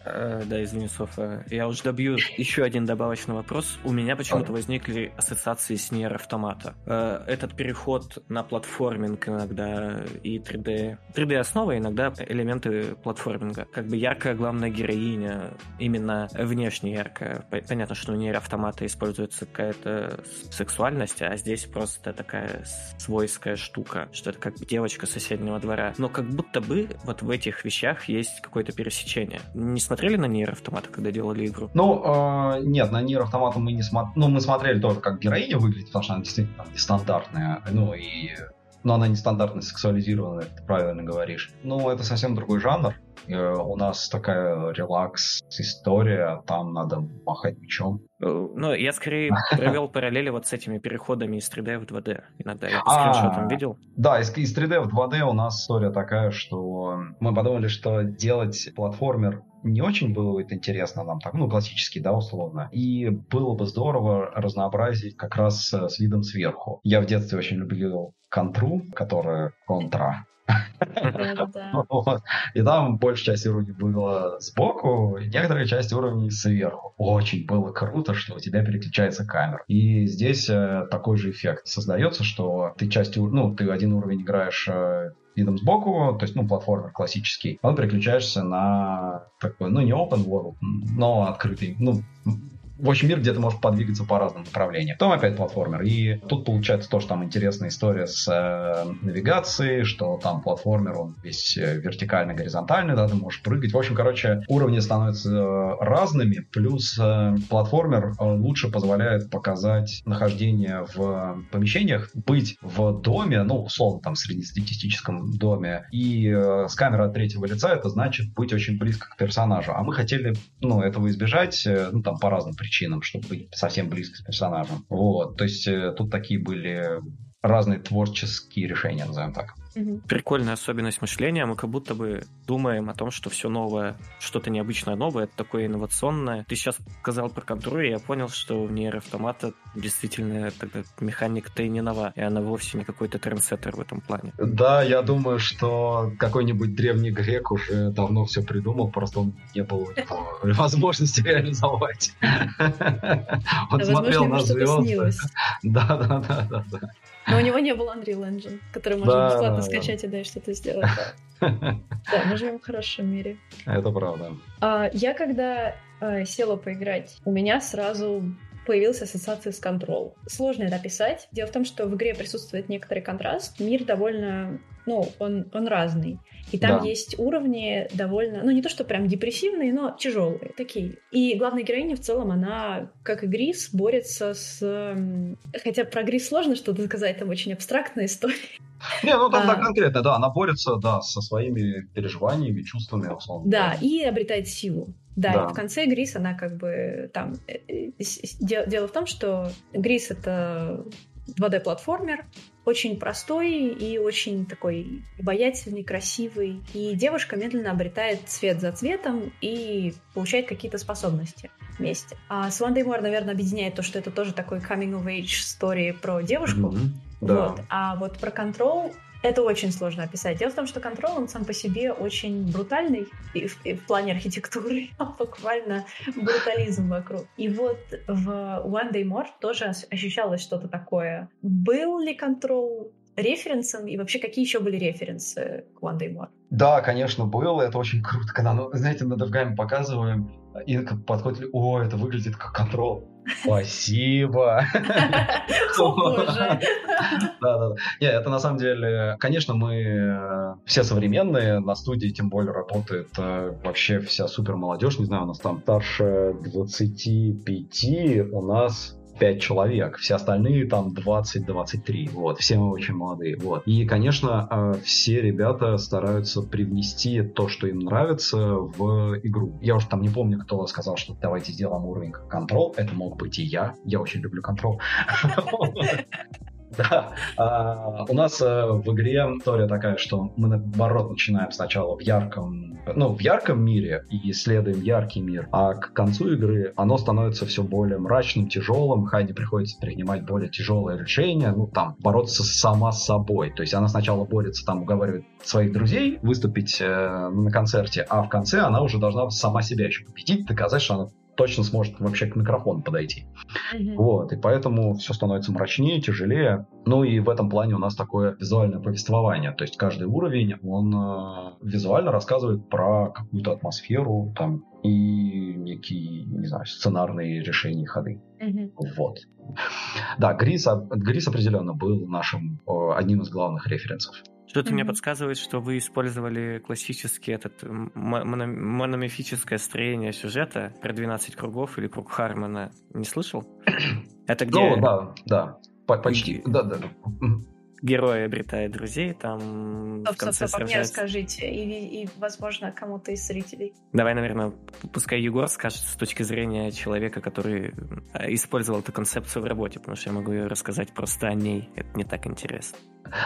S1: да, извини, Софа, я уже добью еще один добавочный вопрос. У меня почему-то возникли ассоциации с Нер Автомата. Э, этот переход на платформинг иногда и 3D, 3D основа, иногда элементы платформинга. Как бы яркая главная героиня, именно внешне яркая. Понятно, что у Нер Автомата используется какая-то сексуальность, а здесь просто такая свойская штука, что это как девочка соседнего двора. Но как будто бы вот в этих вещах есть какой-то пересечение рассечения. Смотрели на Нейр Автомата, когда делали игру?
S3: Ну, э, нет, на Нейр Автомата мы не смотрели. Ну, мы смотрели тоже, как героиня выглядит, потому что она действительно нестандартная. Ну, и но она нестандартно сексуализированная, ты правильно говоришь. Ну, это совсем другой жанр. Э, у нас такая релакс-история, там надо махать мечом.
S1: Э, ну, я скорее провел параллели вот с этими переходами из 3D в 2D. Иногда я по скриншотам видел.
S3: Да, из, из 3D в 2D у нас история такая, что мы подумали, что делать платформер не очень было это интересно нам, так, ну, классический, да, условно. И было бы здорово разнообразить как раз с видом сверху. Я в детстве очень любил контру, которая контра, и там большая часть уровней была сбоку, и некоторая часть уровней сверху. Очень было круто, что у тебя переключается камера. И здесь э, такой же эффект создается, что ты частью, ну, ты один уровень играешь э, видом сбоку, то есть, ну, платформер классический, потом переключаешься на такой, ну, не open world, но открытый, ну, в общем, мир, где ты можешь подвигаться по разным направлениям. Потом опять платформер. И тут получается то, что там интересная история с э, навигацией, что там платформер, он весь э, вертикальный, горизонтальный, да, ты можешь прыгать. В общем, короче, уровни становятся э, разными, плюс э, платформер э, лучше позволяет показать нахождение в помещениях, быть в доме, ну, условно, там, среднестатистическом доме, и э, с камеры от третьего лица это значит быть очень близко к персонажу. А мы хотели, ну, этого избежать, э, ну, там, по разным причинам причинам, чтобы быть совсем близко с персонажем. Вот, то есть э, тут такие были разные творческие решения, назовем так.
S1: Прикольная особенность мышления. Мы как будто бы думаем о том, что все новое, что-то необычное новое, это такое инновационное. Ты сейчас сказал про контру, и я понял, что в нейр автомата действительно тогда механика-то и не нова, и она вовсе не какой-то трендсеттер в этом плане.
S3: Да, я думаю, что какой-нибудь древний грек уже давно все придумал, просто он не было возможности реализовать.
S2: Он смотрел на звезды.
S3: Да, да, да, да.
S2: Но у него не было Unreal Engine, который можно да, бесплатно да, скачать да. и дальше что-то сделать. Да, мы живем в хорошем мире.
S3: Это правда.
S2: А, я когда а, села поиграть, у меня сразу появилась ассоциация с Control. Сложно это описать. Дело в том, что в игре присутствует некоторый контраст. Мир довольно ну, он, он разный. И там да. есть уровни довольно, ну, не то, что прям депрессивные, но тяжелые такие. И главная героиня в целом, она, как и Грис, борется с... Хотя про Грис сложно что-то сказать, там очень абстрактная история.
S3: Не, ну там а, конкретно, да, она борется, да, со своими переживаниями, чувствами, условно.
S2: Да, и обретает силу. Да, да, и в конце Грис, она как бы там... Э, э, дело в том, что Грис — это 2D-платформер, очень простой и очень такой обаятельный, красивый. И девушка медленно обретает цвет за цветом и получает какие-то способности вместе. А с One Day More, наверное, объединяет то, что это тоже такой coming of age story про девушку. Mm-hmm. Да. Вот. А вот про Control это очень сложно описать. Дело в том, что контрол, он сам по себе очень брутальный и в, и в плане архитектуры, буквально брутализм вокруг. И вот в One Day More тоже ощущалось что-то такое. Был ли контрол референсом и вообще какие еще были референсы к One Day More?
S3: Да, конечно, было. Это очень круто, когда, ну, знаете, над Авгами показываем, и подходит, о, это выглядит как контрол. Спасибо. Да, да, да. Не, это на самом деле, конечно, мы э, все современные, на студии тем более работает э, вообще вся супер молодежь, не знаю, у нас там старше 25, у нас 5 человек, все остальные там 20-23, вот, все мы очень молодые, вот. И, конечно, э, все ребята стараются привнести то, что им нравится, в игру. Я уж там не помню, кто сказал, что давайте сделаем уровень контрол, это мог быть и я, я очень люблю контрол. Да. А, у нас а, в игре история такая, что мы наоборот начинаем сначала в ярком, ну, в ярком мире и исследуем яркий мир, а к концу игры оно становится все более мрачным, тяжелым, Хайди приходится принимать более тяжелые решения, ну, там, бороться сама с собой. То есть она сначала борется, там, уговаривает своих друзей выступить э, на концерте, а в конце она уже должна сама себя еще победить, доказать, что она точно сможет вообще к микрофону подойти. Mm-hmm. Вот, и поэтому все становится мрачнее, тяжелее. Ну и в этом плане у нас такое визуальное повествование. То есть каждый уровень, он э, визуально рассказывает про какую-то атмосферу там и некие, не знаю, сценарные решения ходы. Mm-hmm. Вот. Да, Грис, Грис определенно был нашим э, одним из главных референсов.
S1: Что-то mm-hmm. мне подсказывает, что вы использовали классический этот моно- мономифическое строение сюжета про 12 кругов или круг Хармона. Не слышал?
S3: Это где... Ну, да, да. Почти. Да, да, да
S1: герой обретает друзей, там
S2: стоп, в конце стоп, стоп, мне расскажите, и, и, возможно, кому-то из зрителей.
S1: Давай, наверное, пускай Егор скажет с точки зрения человека, который э, использовал эту концепцию в работе, потому что я могу ее рассказать просто о ней, это не так интересно.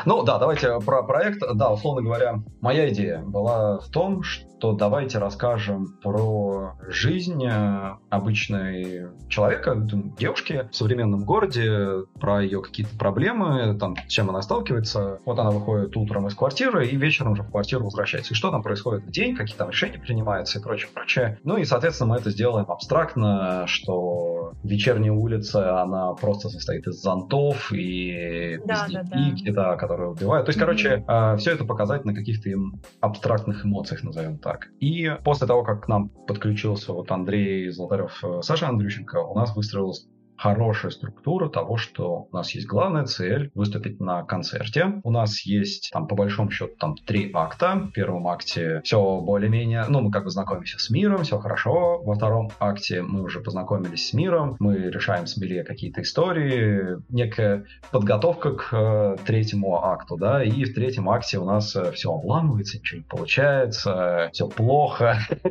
S3: Ну да, давайте про проект. Да, условно говоря, моя идея была в том, что давайте расскажем про жизнь э, обычной человека, девушки в современном городе, про ее какие-то проблемы, там, чем она сталкивается. Вот она выходит утром из квартиры и вечером уже в квартиру возвращается. И что там происходит в день, какие там решения принимаются и прочее, прочее. Ну и, соответственно, мы это сделаем абстрактно, что вечерняя улица, она просто состоит из зонтов и да, да, да которые убивают. То есть, mm-hmm. короче, э, все это показать на каких-то им абстрактных эмоциях, назовем так. И после того, как к нам подключился вот Андрей Золотарев, э, Саша Андрющенко, у нас выстроилась хорошая структура того, что у нас есть главная цель выступить на концерте. У нас есть там по большому счету там три акта. В первом акте все более-менее, ну мы как бы знакомимся с миром, все хорошо. Во втором акте мы уже познакомились с миром, мы решаем с Миле какие-то истории, некая подготовка к э, третьему акту, да, и в третьем акте у нас э, все обламывается, ничего не получается, все плохо,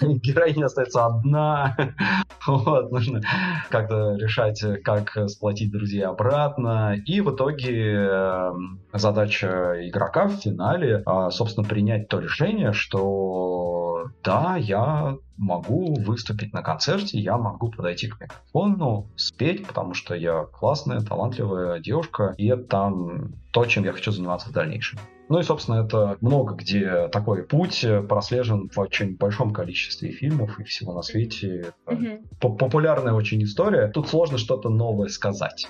S3: героиня остается одна, вот, нужно как-то решать, э, как сплотить друзей обратно. И в итоге эм, задача игрока в финале, а, собственно, принять то решение, что да, я могу выступить на концерте, я могу подойти к микрофону, спеть, потому что я классная, талантливая девушка, и это там то, чем я хочу заниматься в дальнейшем. Ну и, собственно, это много где такой путь прослежен в очень большом количестве фильмов и всего на свете. Mm-hmm. Популярная очень история. Тут сложно что-то новое сказать.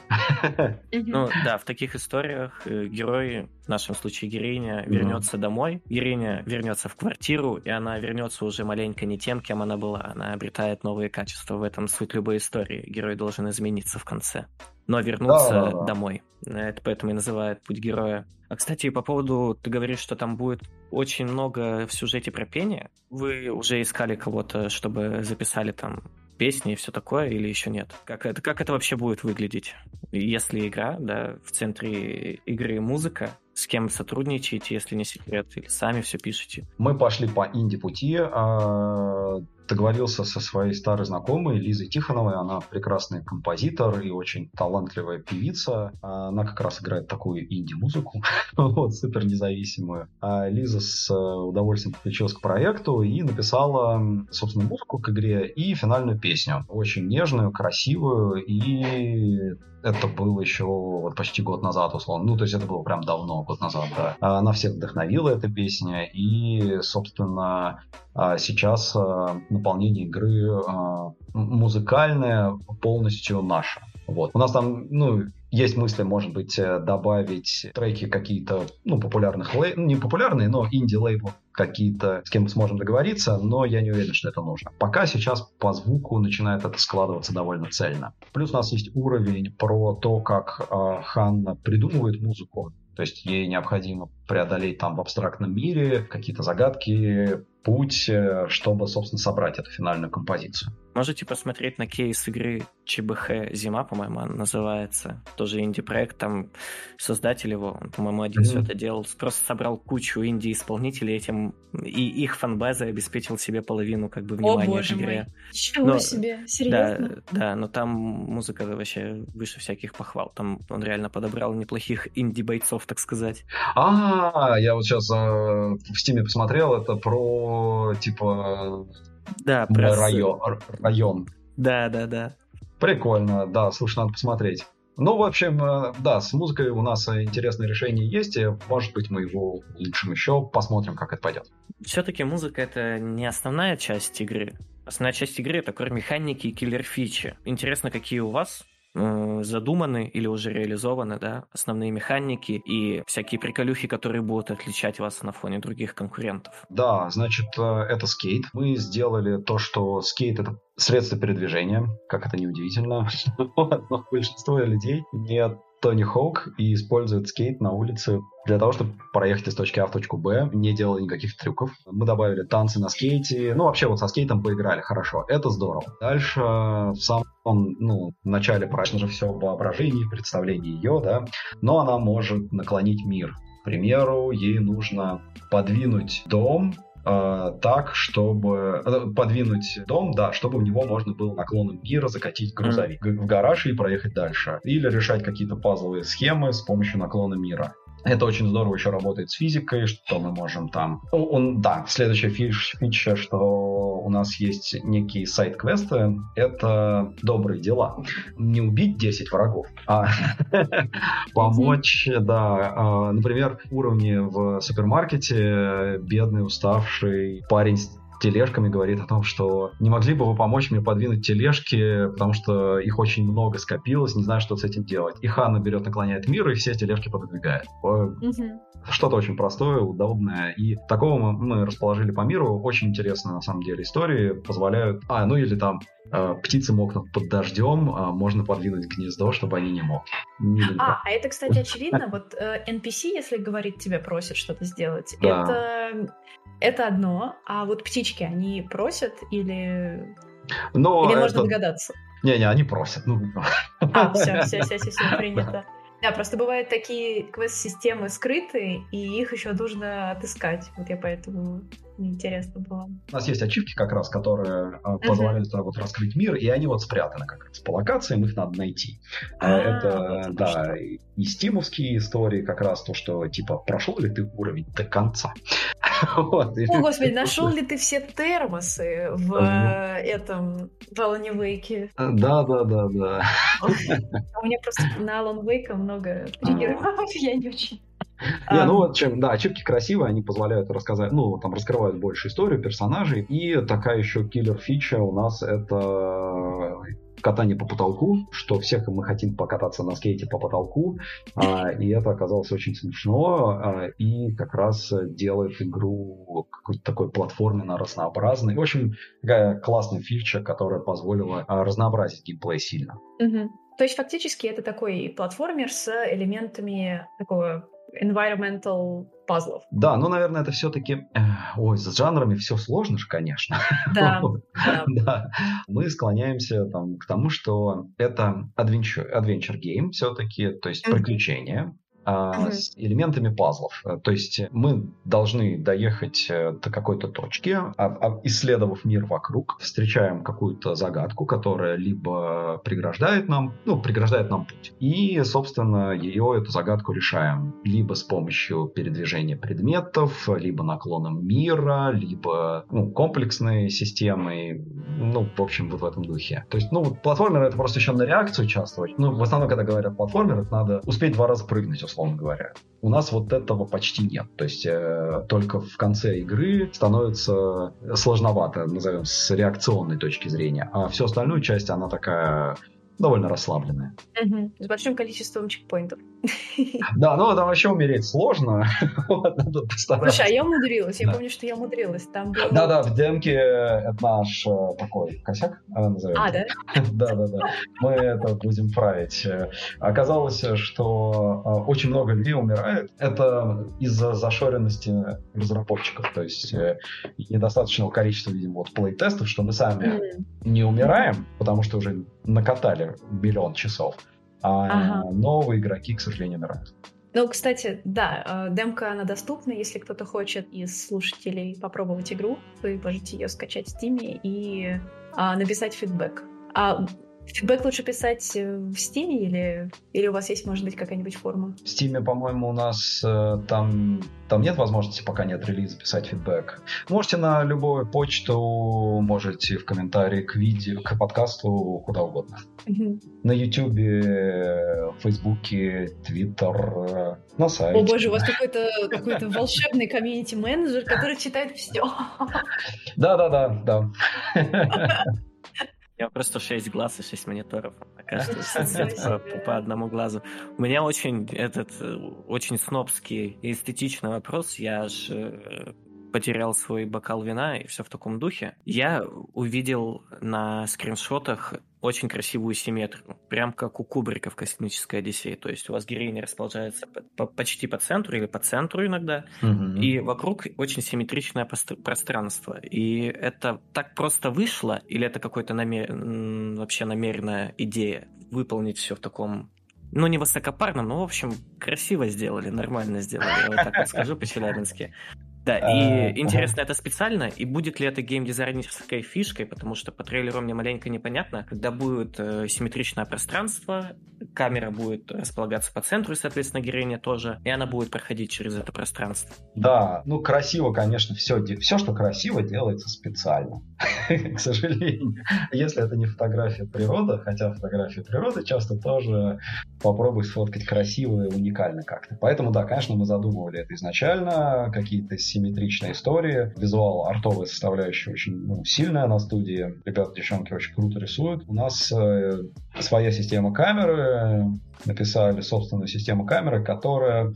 S1: Ну да, в таких историях э, герой, в нашем случае героиня, вернется домой. Героиня вернется в квартиру, и она вернется уже маленько не тем, кем она была. Она обретает новые качества. В этом суть любой истории. Герой должен измениться в конце но вернуться да, да, да. домой. Это поэтому и называют путь героя. А, кстати, по поводу, ты говоришь, что там будет очень много в сюжете про пение. Вы уже искали кого-то, чтобы записали там песни и все такое, или еще нет? Как это, как это вообще будет выглядеть? Если игра, да, в центре игры музыка, с кем сотрудничаете, если не секрет, или сами все пишете?
S3: Мы пошли по инди-пути, а, договорился со своей старой знакомой Лизой Тихоновой. Она прекрасный композитор и очень талантливая певица. Она как раз играет такую инди-музыку, вот, супер независимую. А Лиза с э, удовольствием подключилась к проекту и написала, собственно, музыку к игре и финальную песню. Очень нежную, красивую и это было еще вот почти год назад, условно. Ну, то есть это было прям давно, год назад, да. Она всех вдохновила, эта песня, и, собственно, а, сейчас а, наполнение игры а, музыкальное полностью наше. Вот. У нас там, ну, есть мысли, может быть, э, добавить треки какие-то, ну, популярных не популярные, но инди-лейбл какие-то, с кем мы сможем договориться, но я не уверен, что это нужно. Пока сейчас по звуку начинает это складываться довольно цельно. Плюс у нас есть уровень про то, как э, Ханна придумывает музыку. То есть ей необходимо преодолеть там в абстрактном мире какие-то загадки, путь, э, чтобы, собственно, собрать эту финальную композицию.
S1: Можете посмотреть на кейс игры ЧБХ «Зима», по-моему, она называется. Тоже инди-проект, там создатель его, он, по-моему, один mm-hmm. все это делал. Просто собрал кучу инди-исполнителей этим, и их фанбазой обеспечил себе половину как бы внимания О, боже к игре.
S2: Мой. Чего но, себе? Серьезно?
S1: Да, да, но там музыка вообще выше всяких похвал. Там он реально подобрал неплохих инди-бойцов, так сказать.
S3: А, я вот сейчас э, в Стиме посмотрел, это про, типа,
S1: да, про
S3: район, район.
S1: Да, да, да.
S3: Прикольно, да, слушай, надо посмотреть. Ну, в общем, э, да, с музыкой у нас интересное решение есть, и, может быть, мы его улучшим еще, посмотрим, как это пойдет.
S1: Все-таки музыка это не основная часть игры. Основная часть игры это кор механики и киллер-фичи. Интересно, какие у вас Задуманы или уже реализованы, да, основные механики и всякие приколюхи, которые будут отличать вас на фоне других конкурентов.
S3: Да, значит, э, это скейт. Мы сделали то, что скейт — это средство передвижения, как это неудивительно, но большинство людей не Тони Хоук и использует скейт на улице для того, чтобы проехать из точки А в точку Б, не делая никаких трюков. Мы добавили танцы на скейте. Ну, вообще, вот со скейтом поиграли хорошо. Это здорово. Дальше в самом ну, в начале, конечно же, все в воображении, представлении ее, да, но она может наклонить мир. К примеру, ей нужно подвинуть дом э, так, чтобы э, подвинуть дом, да, чтобы в него можно было наклоном мира закатить грузовик mm. в гараж и проехать дальше. Или решать какие-то пазловые схемы с помощью наклона мира. Это очень здорово еще работает с физикой, что мы можем там... Ну, он, да, следующая фич, фича, что у нас есть некие сайт-квесты. Это добрые дела. Не убить 10 врагов, а помочь, да. А, например, уровни в супермаркете бедный, уставший парень тележками говорит о том, что не могли бы вы помочь мне подвинуть тележки, потому что их очень много скопилось, не знаю, что с этим делать. И Ханна берет, наклоняет мир, и все тележки подвигает. Что-то очень простое, удобное. И такого мы, мы расположили по миру. Очень интересные, на самом деле, истории. Позволяют... А, ну или там э, птицы мокнут под дождем, а можно подвинуть гнездо, чтобы они не мокли.
S2: а, а это, кстати, очевидно. Вот э, NPC, если говорит, тебе просит что-то сделать, да. это это одно, а вот птички, они просят или... Но или это... можно догадаться?
S3: Не-не, они просят. Ну...
S2: А, все, все, все, все, все принято. Да, просто бывают такие квест-системы скрытые, и их еще нужно отыскать. Вот я поэтому интересно было.
S3: У нас есть ачивки как раз, которые uh-huh. позволяют вот раскрыть мир, и они вот спрятаны как раз по локациям, их надо найти. А, это, вот да, что. и стимовские истории как раз то, что типа прошел ли ты уровень до конца.
S2: вот. О, господи, нашел ли ты все термосы в этом в Alan Wake?
S3: Да, да, да, да.
S2: У меня просто на Alan Wake много триггеров, я не очень
S3: не, ну вот чем, да, ачивки красивые, они позволяют рассказать, ну, там раскрывают больше историю персонажей. И такая еще киллер-фича у нас это катание по потолку, что всех мы хотим покататься на скейте по потолку, а, и это оказалось очень смешно, а, и как раз делает игру какой-то такой платформенно разнообразной. В общем, такая классная фича, которая позволила а, разнообразить геймплей сильно.
S2: Угу. То есть фактически это такой платформер с элементами такого environmental пазлов.
S3: Да, ну, наверное, это все-таки... Э, ой, с жанрами все сложно же, конечно.
S2: Да.
S3: да. Мы склоняемся там, к тому, что это adventure, adventure game все-таки, то есть угу. с элементами пазлов. Э, то есть мы должны доехать э, до какой-то точки, а, а, исследовав мир вокруг, встречаем какую-то загадку, которая либо преграждает нам, ну, преграждает нам путь. И, собственно, ее, эту загадку решаем либо с помощью передвижения предметов, либо наклоном мира, либо ну, комплексной системой, ну, в общем, вот в этом духе. То есть, ну, платформер это просто еще на реакцию участвовать. Ну, в основном, когда говорят платформер, это надо успеть два раза прыгнуть, условно условно говоря. У нас вот этого почти нет. То есть э, только в конце игры становится сложновато, назовем, с реакционной точки зрения. А всю остальную часть, она такая довольно расслабленная.
S2: Угу. С большим количеством чекпоинтов.
S3: Да, ну там вообще умереть сложно.
S2: Слушай, а я умудрилась. Я помню, что я умудрилась. Там было...
S3: Да, да, в демке это наш э, такой косяк,
S2: э, назовем. А, да?
S3: Да, да, да. Мы это будем править. Оказалось, что э, очень много людей умирает. Это из-за зашоренности разработчиков. То есть недостаточного количества, видимо, вот плей-тестов, что мы сами не умираем, потому что уже накатали миллион часов. А ага. новые игроки, к сожалению, умирают.
S2: Ну, кстати, да, э, демка, она доступна. Если кто-то хочет из слушателей попробовать игру, вы можете ее скачать в Steam и а, написать фидбэк. А Фидбэк лучше писать э, в Steam или, или у вас есть, может быть, какая-нибудь форма?
S3: В Steam, по-моему, у нас э, там, там нет возможности, пока нет релиза, писать фидбэк. Можете на любую почту, можете в комментарии к видео, к подкасту, куда угодно. Угу. На YouTube, Фейсбуке, Твиттер, на сайте.
S2: О боже, у вас какой-то какой волшебный комьюнити-менеджер, который читает все.
S3: Да-да-да, да.
S1: Я просто 6 глаз и 6 мониторов. Каждый сидит по, по одному глазу. У меня очень этот очень снобский и эстетичный вопрос. Я же потерял свой бокал вина и все в таком духе. Я увидел на скриншотах очень красивую симметрию, прям как у Кубрика в «Космической Одиссее». То есть у вас героиня расположается по, по, почти по центру или по центру иногда, угу. и вокруг очень симметричное пространство. И это так просто вышло, или это какой-то намер... вообще намеренная идея выполнить все в таком ну, не высокопарно, но, в общем, красиво сделали, нормально сделали, я вот так вот скажу по-челябински. Да, и uh, интересно, uh-huh. это специально, и будет ли это геймдизайнерской фишкой, потому что по трейлеру мне маленько непонятно, когда будет э, симметричное пространство, камера будет располагаться по центру, и, соответственно, героиня тоже, и она будет проходить через это пространство.
S3: Да, ну красиво, конечно, все, все, что красиво, делается специально, к сожалению. Если это не фотография природы, хотя фотография природы часто тоже попробуй сфоткать красиво и уникально как-то. Поэтому, да, конечно, мы задумывали это изначально, какие-то симметричная история. Визуал, артовая составляющая очень ну, сильная на студии. Ребята, девчонки очень круто рисуют. У нас э, своя система камеры. Написали собственную систему камеры, которая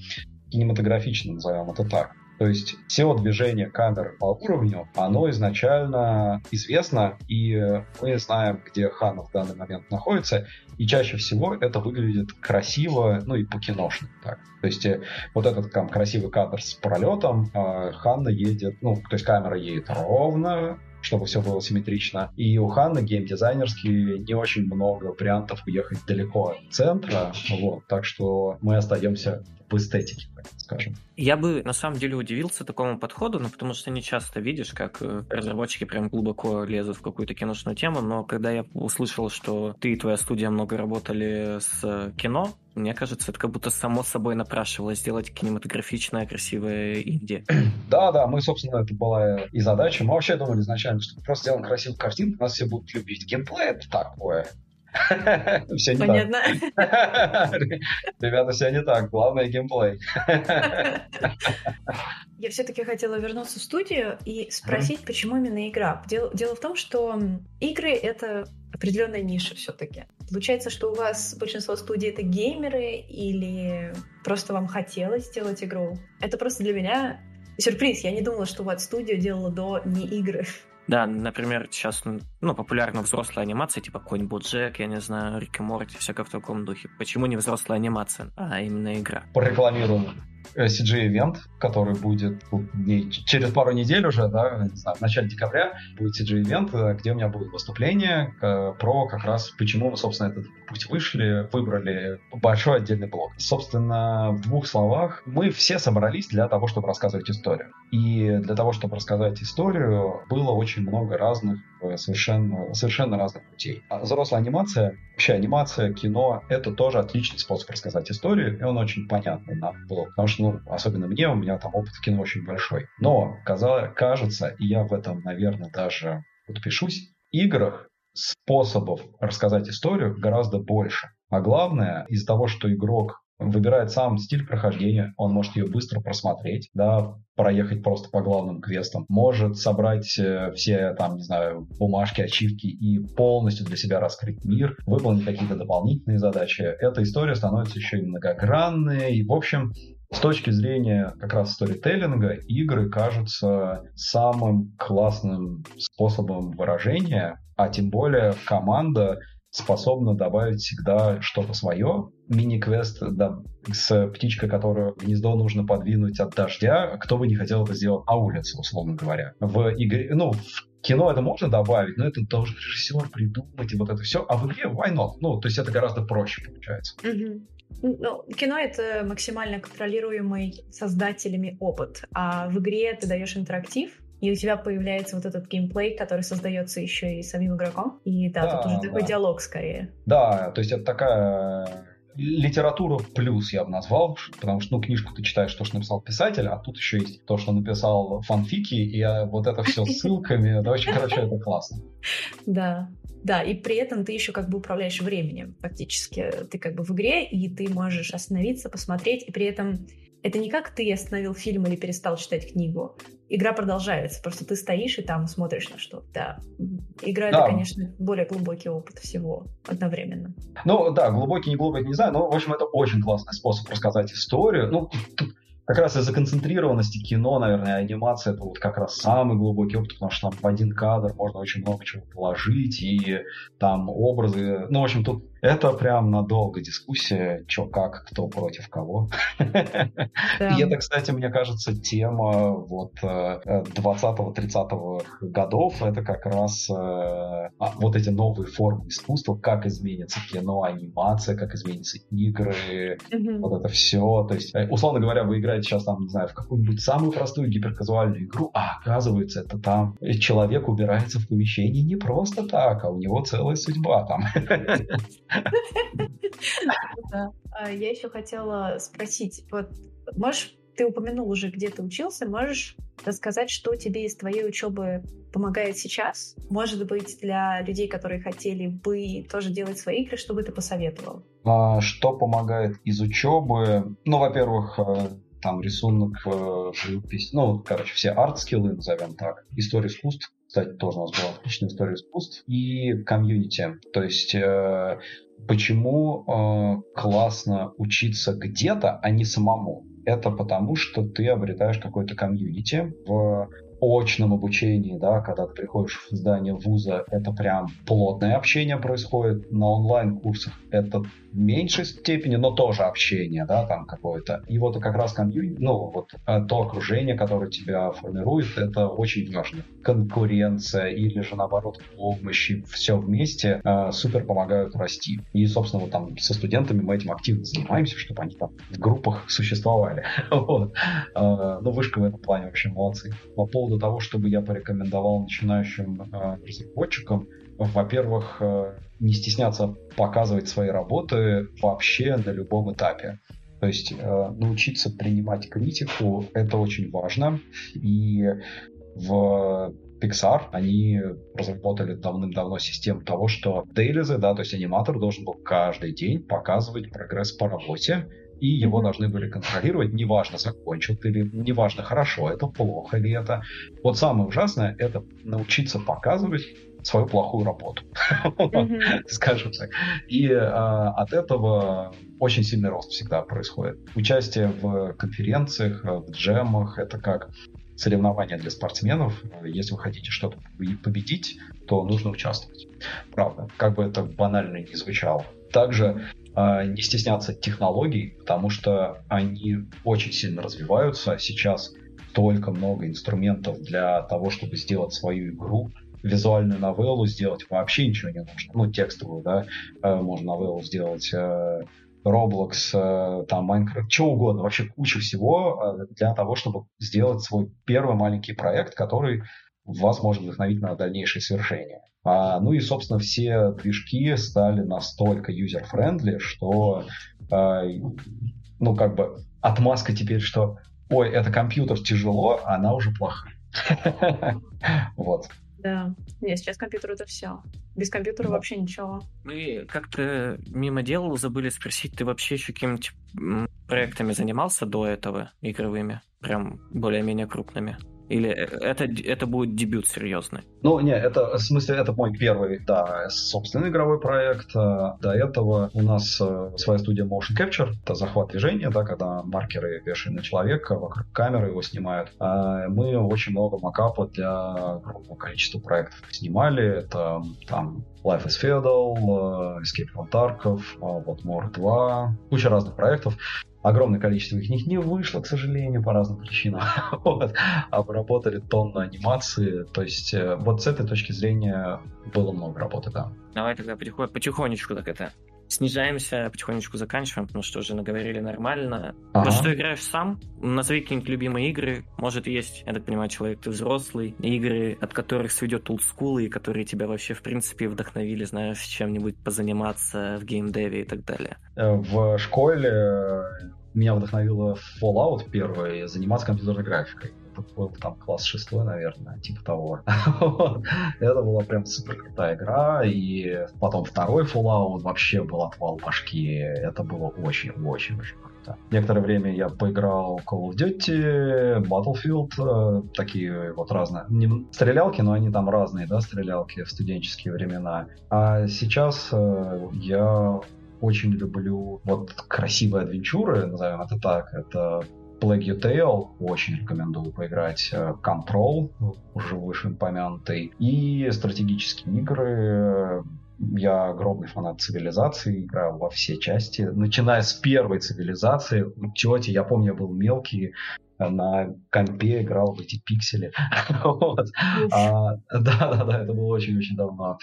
S3: кинематографична, назовем это так. То есть все движение камеры по уровню, оно изначально известно, и мы знаем, где Хана в данный момент находится, и чаще всего это выглядит красиво, ну и по-киношно. Так. То есть э, вот этот там красивый кадр с пролетом, э, Ханна едет, ну, то есть камера едет ровно, чтобы все было симметрично. И у Ханны геймдизайнерски не очень много вариантов уехать далеко от центра, вот, так что мы остаемся в эстетике, так скажем.
S1: Я бы на самом деле удивился такому подходу, ну, потому что не часто видишь, как э, разработчики прям глубоко лезут в какую-то киношную тему, но когда я услышал, что ты и твоя студия много работали с кино, мне кажется, это как будто само собой напрашивалось сделать кинематографичное, красивое инди.
S3: Да, да, мы, собственно, это была и задача. Мы вообще думали изначально, что просто сделаем красивую картинку, нас все будут любить. Геймплей это такое.
S2: Все не Понятно.
S3: так. Ребята, все не так. Главное геймплей.
S2: Я все-таки хотела вернуться в студию и спросить, mm-hmm. почему именно игра. Дело, дело в том, что игры — это определенная ниша все-таки. Получается, что у вас большинство студий — это геймеры или просто вам хотелось сделать игру? Это просто для меня сюрприз. Я не думала, что вот студию делала до не игры.
S1: Да, например, сейчас ну, популярна взрослая анимация, типа Конь Боджек, я не знаю, Рик и Морти, всякое в таком духе. Почему не взрослая анимация, а именно игра?
S3: Порекламируем CG-эвент, который будет через пару недель уже, да, не знаю, в начале декабря будет CG-эвент, э, где у меня будет выступление э, про как раз почему мы, собственно, этот путь вышли, выбрали большой отдельный блок. Собственно, в двух словах, мы все собрались для того, чтобы рассказывать историю. И для того, чтобы рассказать историю, было очень много разных, э, совершенно, совершенно разных путей. А взрослая анимация, вообще анимация, кино, это тоже отличный способ рассказать историю, и он очень понятный нам был. Потому что, ну, особенно мне, у меня там опыт в кино очень большой. Но, кажется, и я в этом, наверное, даже подпишусь, играх способов рассказать историю гораздо больше. А главное, из-за того, что игрок выбирает сам стиль прохождения, он может ее быстро просмотреть, да, проехать просто по главным квестам, может собрать э, все, там, не знаю, бумажки, ачивки и полностью для себя раскрыть мир, выполнить какие-то дополнительные задачи. Эта история становится еще и многогранной, и, в общем, с точки зрения как раз сторителлинга, игры кажутся самым классным способом выражения, а тем более команда способна добавить всегда что-то свое. Мини-квест да, с птичкой, которую гнездо нужно подвинуть от дождя. Кто бы не хотел это сделать на улице, условно говоря. В игре, ну, в кино это можно добавить, но это должен режиссер придумать и вот это все. А в игре why not? Ну, то есть это гораздо проще получается.
S2: Mm-hmm. Ну, кино — это максимально контролируемый создателями опыт, а в игре ты даешь интерактив, и у тебя появляется вот этот геймплей, который создается еще и самим игроком. И да, да тут уже да. такой диалог скорее.
S3: Да, то есть это такая литература плюс, я бы назвал, потому что, ну, книжку ты читаешь то, что написал писатель, а тут еще есть то, что написал фанфики, и вот это все ссылками, это очень, короче, это классно.
S2: Да, да, и при этом ты еще как бы управляешь временем фактически. Ты как бы в игре, и ты можешь остановиться, посмотреть, и при этом это не как ты остановил фильм или перестал читать книгу. Игра продолжается, просто ты стоишь и там смотришь на что. Да, игра да. это, конечно, более глубокий опыт всего одновременно.
S3: Ну да, глубокий, не глубокий, не знаю, но, в общем, это очень классный способ рассказать историю. Ну, как раз из-за концентрированности кино, наверное, анимация это вот как раз самый глубокий опыт, потому что там в один кадр можно очень много чего положить, и там образы. Ну, в общем, тут это прям надолго дискуссия, что как, кто против кого. Да. И это, кстати, мне кажется, тема вот 20-30 э, годов, это как раз э, а, вот эти новые формы искусства, как изменится кино, анимация, как изменятся игры, вот это все. То есть, э, условно говоря, вы играете сейчас там, не знаю, в какую-нибудь самую простую гиперказуальную игру, а оказывается, это там человек убирается в помещении не просто так, а у него целая судьба там.
S2: А, я еще хотела спросить, вот можешь, ты упомянул уже, где ты учился, можешь рассказать, что тебе из твоей учебы помогает сейчас? Может быть, для людей, которые хотели бы тоже делать свои игры, что бы ты посоветовал?
S3: А, что помогает из учебы? Ну, во-первых, э, там рисунок, э, живопись, ну, короче, все арт-скиллы, назовем так, история искусств, кстати, тоже у нас была отличная история искусств, и комьюнити. То есть э, Почему э, классно учиться где-то, а не самому? Это потому, что ты обретаешь какой-то комьюнити в очном обучении, да, когда ты приходишь в здание вуза, это прям плотное общение происходит. На онлайн-курсах это меньшей степени, но тоже общение, да, там какое-то. И вот как раз комьюнити, ну, вот э, то окружение, которое тебя формирует, это очень важно. Конкуренция или же, наоборот, помощи, все вместе э, супер помогают расти. И, собственно, вот там со студентами мы этим активно занимаемся, чтобы они там в группах существовали. вот. э, ну, вышка в этом плане вообще молодцы. По поводу того, чтобы я порекомендовал начинающим э, разработчикам, во-первых, э, не стесняться показывать свои работы вообще на любом этапе. То есть э, научиться принимать критику это очень важно. И в Pixar, они разработали давным-давно систему того, что дейлизы, да, то есть аниматор должен был каждый день показывать прогресс по работе, и его mm-hmm. должны были контролировать, неважно, закончил ты или неважно, хорошо это, плохо ли это. Вот самое ужасное — это научиться показывать свою плохую работу, mm-hmm. скажем так. И э, от этого очень сильный рост всегда происходит. Участие в конференциях, в джемах, это как соревнования для спортсменов. Если вы хотите что-то победить, то нужно участвовать. Правда, как бы это банально не звучало. Также э, не стесняться технологий, потому что они очень сильно развиваются. Сейчас столько много инструментов для того, чтобы сделать свою игру, визуальную новеллу сделать вообще ничего не нужно. Ну, текстовую, да, э, можно новеллу сделать, э, Roblox, э, там, Minecraft, что угодно, вообще куча всего для того, чтобы сделать свой первый маленький проект, который вас может вдохновить на дальнейшее свершение. А, ну и, собственно, все движки стали настолько user-friendly, что, а, ну, как бы, отмазка теперь, что, ой, это компьютер тяжело, она уже плохая. Вот.
S2: Да. Нет, сейчас компьютер это все. Без компьютера да. вообще ничего.
S1: Мы как-то мимо дела забыли спросить, ты вообще еще какими-то проектами занимался до этого игровыми? Прям более-менее крупными? Или это, это будет дебют серьезный?
S3: Ну, не, это, в смысле, это мой первый, да, собственный игровой проект. До этого у нас э, своя студия Motion Capture, это захват движения, да, когда маркеры вешают на человека, вокруг камеры его снимают. А мы очень много макапа для огромного количества проектов снимали. Это там Life is Feudal, э, Escape from Tarkov, вот More 2, куча разных проектов. Огромное количество их них не вышло, к сожалению, по разным причинам. вот. Обработали тонну анимации. То есть э, вот с этой точки зрения было много работы, да.
S1: Давай тогда потихонечку так это снижаемся, потихонечку заканчиваем, потому что уже наговорили нормально. Ага. Во что играешь сам? Назови какие-нибудь любимые игры. Может, есть, я так понимаю, человек, ты взрослый. Игры, от которых сведет олдскул, и которые тебя вообще, в принципе, вдохновили, знаешь, чем-нибудь позаниматься в геймдеве и так далее.
S3: Э, в школе э, меня вдохновило Fallout первый, заниматься компьютерной графикой был там класс шестой, наверное, типа того. это была прям супер крутая игра, и потом второй Fallout вообще был отвал башки. Это было очень-очень-очень круто. Некоторое время я поиграл Call of Duty, Battlefield, э, такие вот разные. Стрелялки, но они там разные, да, стрелялки в студенческие времена. А сейчас э, я очень люблю вот красивые адвенчуры, назовем это так. Это Plague You Tale, очень рекомендую поиграть. Э, Control, уже вышеупомянутый. И стратегические игры я огромный фанат цивилизации, играл во все части, начиная с первой цивилизации. Тети, я помню, я был мелкий, на компе играл в эти пиксели. вот. а, да, да, да, это было очень-очень давно.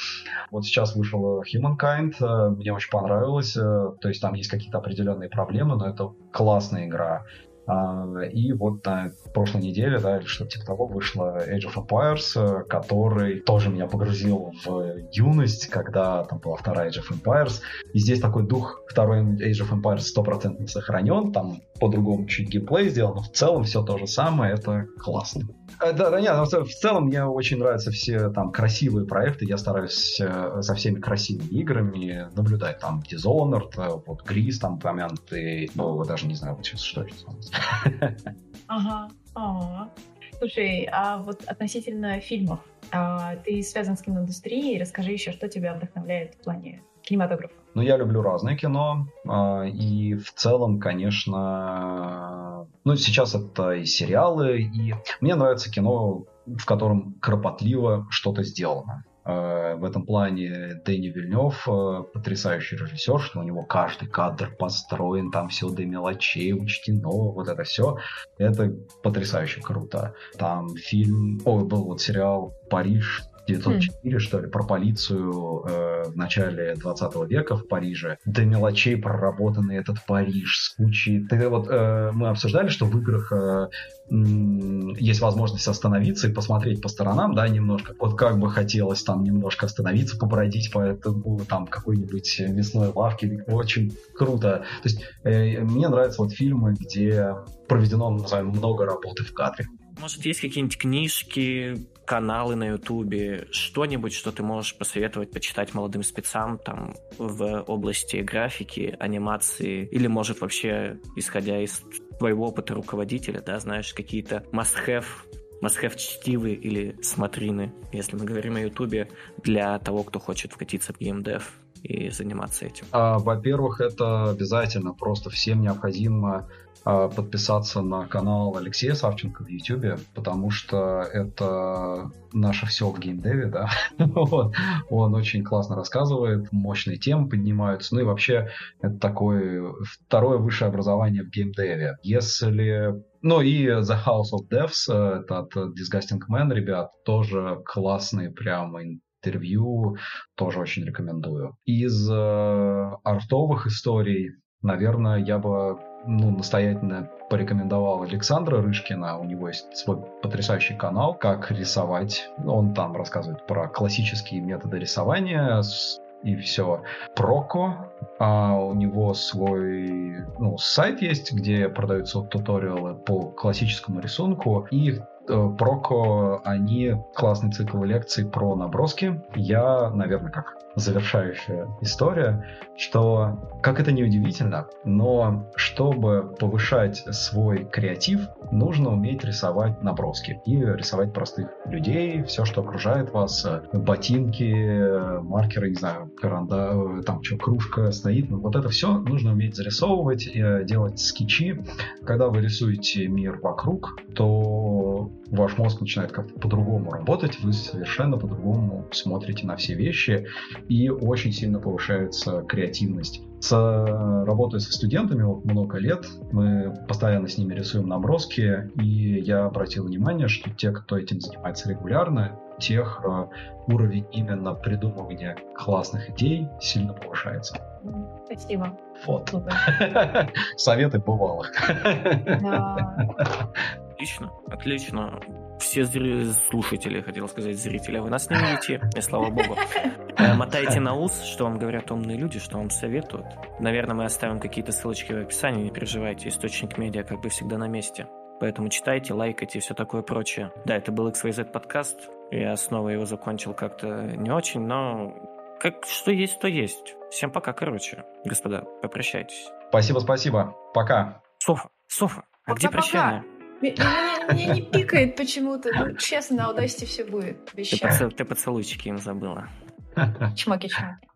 S3: Вот сейчас вышел Humankind, э, мне очень понравилось. Э, то есть там есть какие-то определенные проблемы, но это классная игра. А, и вот на прошлой неделе, да, или что-то типа того, вышла Age of Empires, э, который тоже меня погрузил в юность, когда там была вторая Age of Empires. И здесь такой дух второй Age of Empires стопроцентно сохранен, там по-другому чуть геймплей сделан, но в целом все то же самое, это классно. Э, да, да, нет, в целом мне очень нравятся все там красивые проекты. Я стараюсь э, за всеми красивыми играми наблюдать. Там Dishonored, э, вот Грис там упомянутый. Ну, даже не знаю, вот сейчас что это.
S2: Ага, ага. Слушай, а вот относительно фильмов, а, ты связан с киноиндустрией, расскажи еще, что тебя вдохновляет в плане кинематографа?
S3: Ну, я люблю разное кино, а, и в целом, конечно, ну, сейчас это и сериалы, и мне нравится кино, в котором кропотливо что-то сделано. А, в этом плане Дэнни Вильнев а, потрясающий режиссер, что у него каждый кадр построен, там все до мелочей учтено, вот это все. Это потрясающе круто. Там фильм, ой, был вот сериал «Париж», 1904, mm. что ли, про полицию э, в начале 20 века в Париже. До мелочей проработанный этот Париж с кучей... Тогда вот э, мы обсуждали, что в играх э, есть возможность остановиться и посмотреть по сторонам, да, немножко. Вот как бы хотелось там немножко остановиться, побродить по этому, там, какой-нибудь мясной лавке. Очень круто. То есть э, мне нравятся вот фильмы, где проведено, назовем, много работы в кадре.
S1: Может, есть какие-нибудь книжки, каналы на Ютубе, что-нибудь, что ты можешь посоветовать почитать молодым спецам там в области графики, анимации, или, может, вообще, исходя из твоего опыта руководителя, да, знаешь, какие-то must-have must-have чтивы или смотрины, если мы говорим о Ютубе, для того, кто хочет вкатиться в геймдев и заниматься этим?
S3: А, во-первых, это обязательно. Просто всем необходимо подписаться на канал Алексея Савченко в YouTube, потому что это наше все в геймдеве, да. Он очень классно рассказывает, мощные темы поднимаются. Ну и вообще это такое второе высшее образование в геймдеве. Если ну и The House of Devs, э, это от Disgusting Man, ребят, тоже классные прямо интервью, тоже очень рекомендую. Из э, артовых историй, наверное, я бы ну, настоятельно порекомендовал Александра Рышкина. У него есть свой потрясающий канал «Как рисовать». Он там рассказывает про классические методы рисования и все. Проко, а у него свой ну, сайт есть, где продаются туториалы по классическому рисунку. И Проко, они классный цикл лекций про наброски. Я, наверное, как завершающая история, что, как это не удивительно, но чтобы повышать свой креатив, нужно уметь рисовать наброски и рисовать простых людей, все, что окружает вас, ботинки, маркеры, не знаю, каранда, там что, кружка стоит, ну, вот это все нужно уметь зарисовывать, делать скетчи. Когда вы рисуете мир вокруг, то ваш мозг начинает как-то по-другому работать, вы совершенно по-другому смотрите на все вещи, и очень сильно повышается креативность. С, работая со студентами вот много лет, мы постоянно с ними рисуем наброски, и я обратил внимание, что те, кто этим занимается регулярно, тех э, уровень именно придумывания классных идей сильно повышается.
S2: Спасибо.
S3: Вот. Советы бывалых.
S1: Отлично, отлично. Все зри... слушатели, хотел сказать, зрители, вы нас не видите, и слава богу. Э, мотайте на ус, что вам говорят умные люди, что вам советуют. Наверное, мы оставим какие-то ссылочки в описании, не переживайте, источник медиа как бы всегда на месте. Поэтому читайте, лайкайте и все такое прочее. Да, это был XYZ подкаст. Я снова его закончил как-то не очень, но как что есть, то есть. Всем пока, короче. Господа, попрощайтесь.
S3: Спасибо, спасибо. Пока.
S1: Софа, Софа, а где прощание?
S2: Мне не пикает почему-то. Ну, честно, на Audacity все будет.
S1: Ты, поцелуйчики им забыла.
S2: Чмоки-чмоки.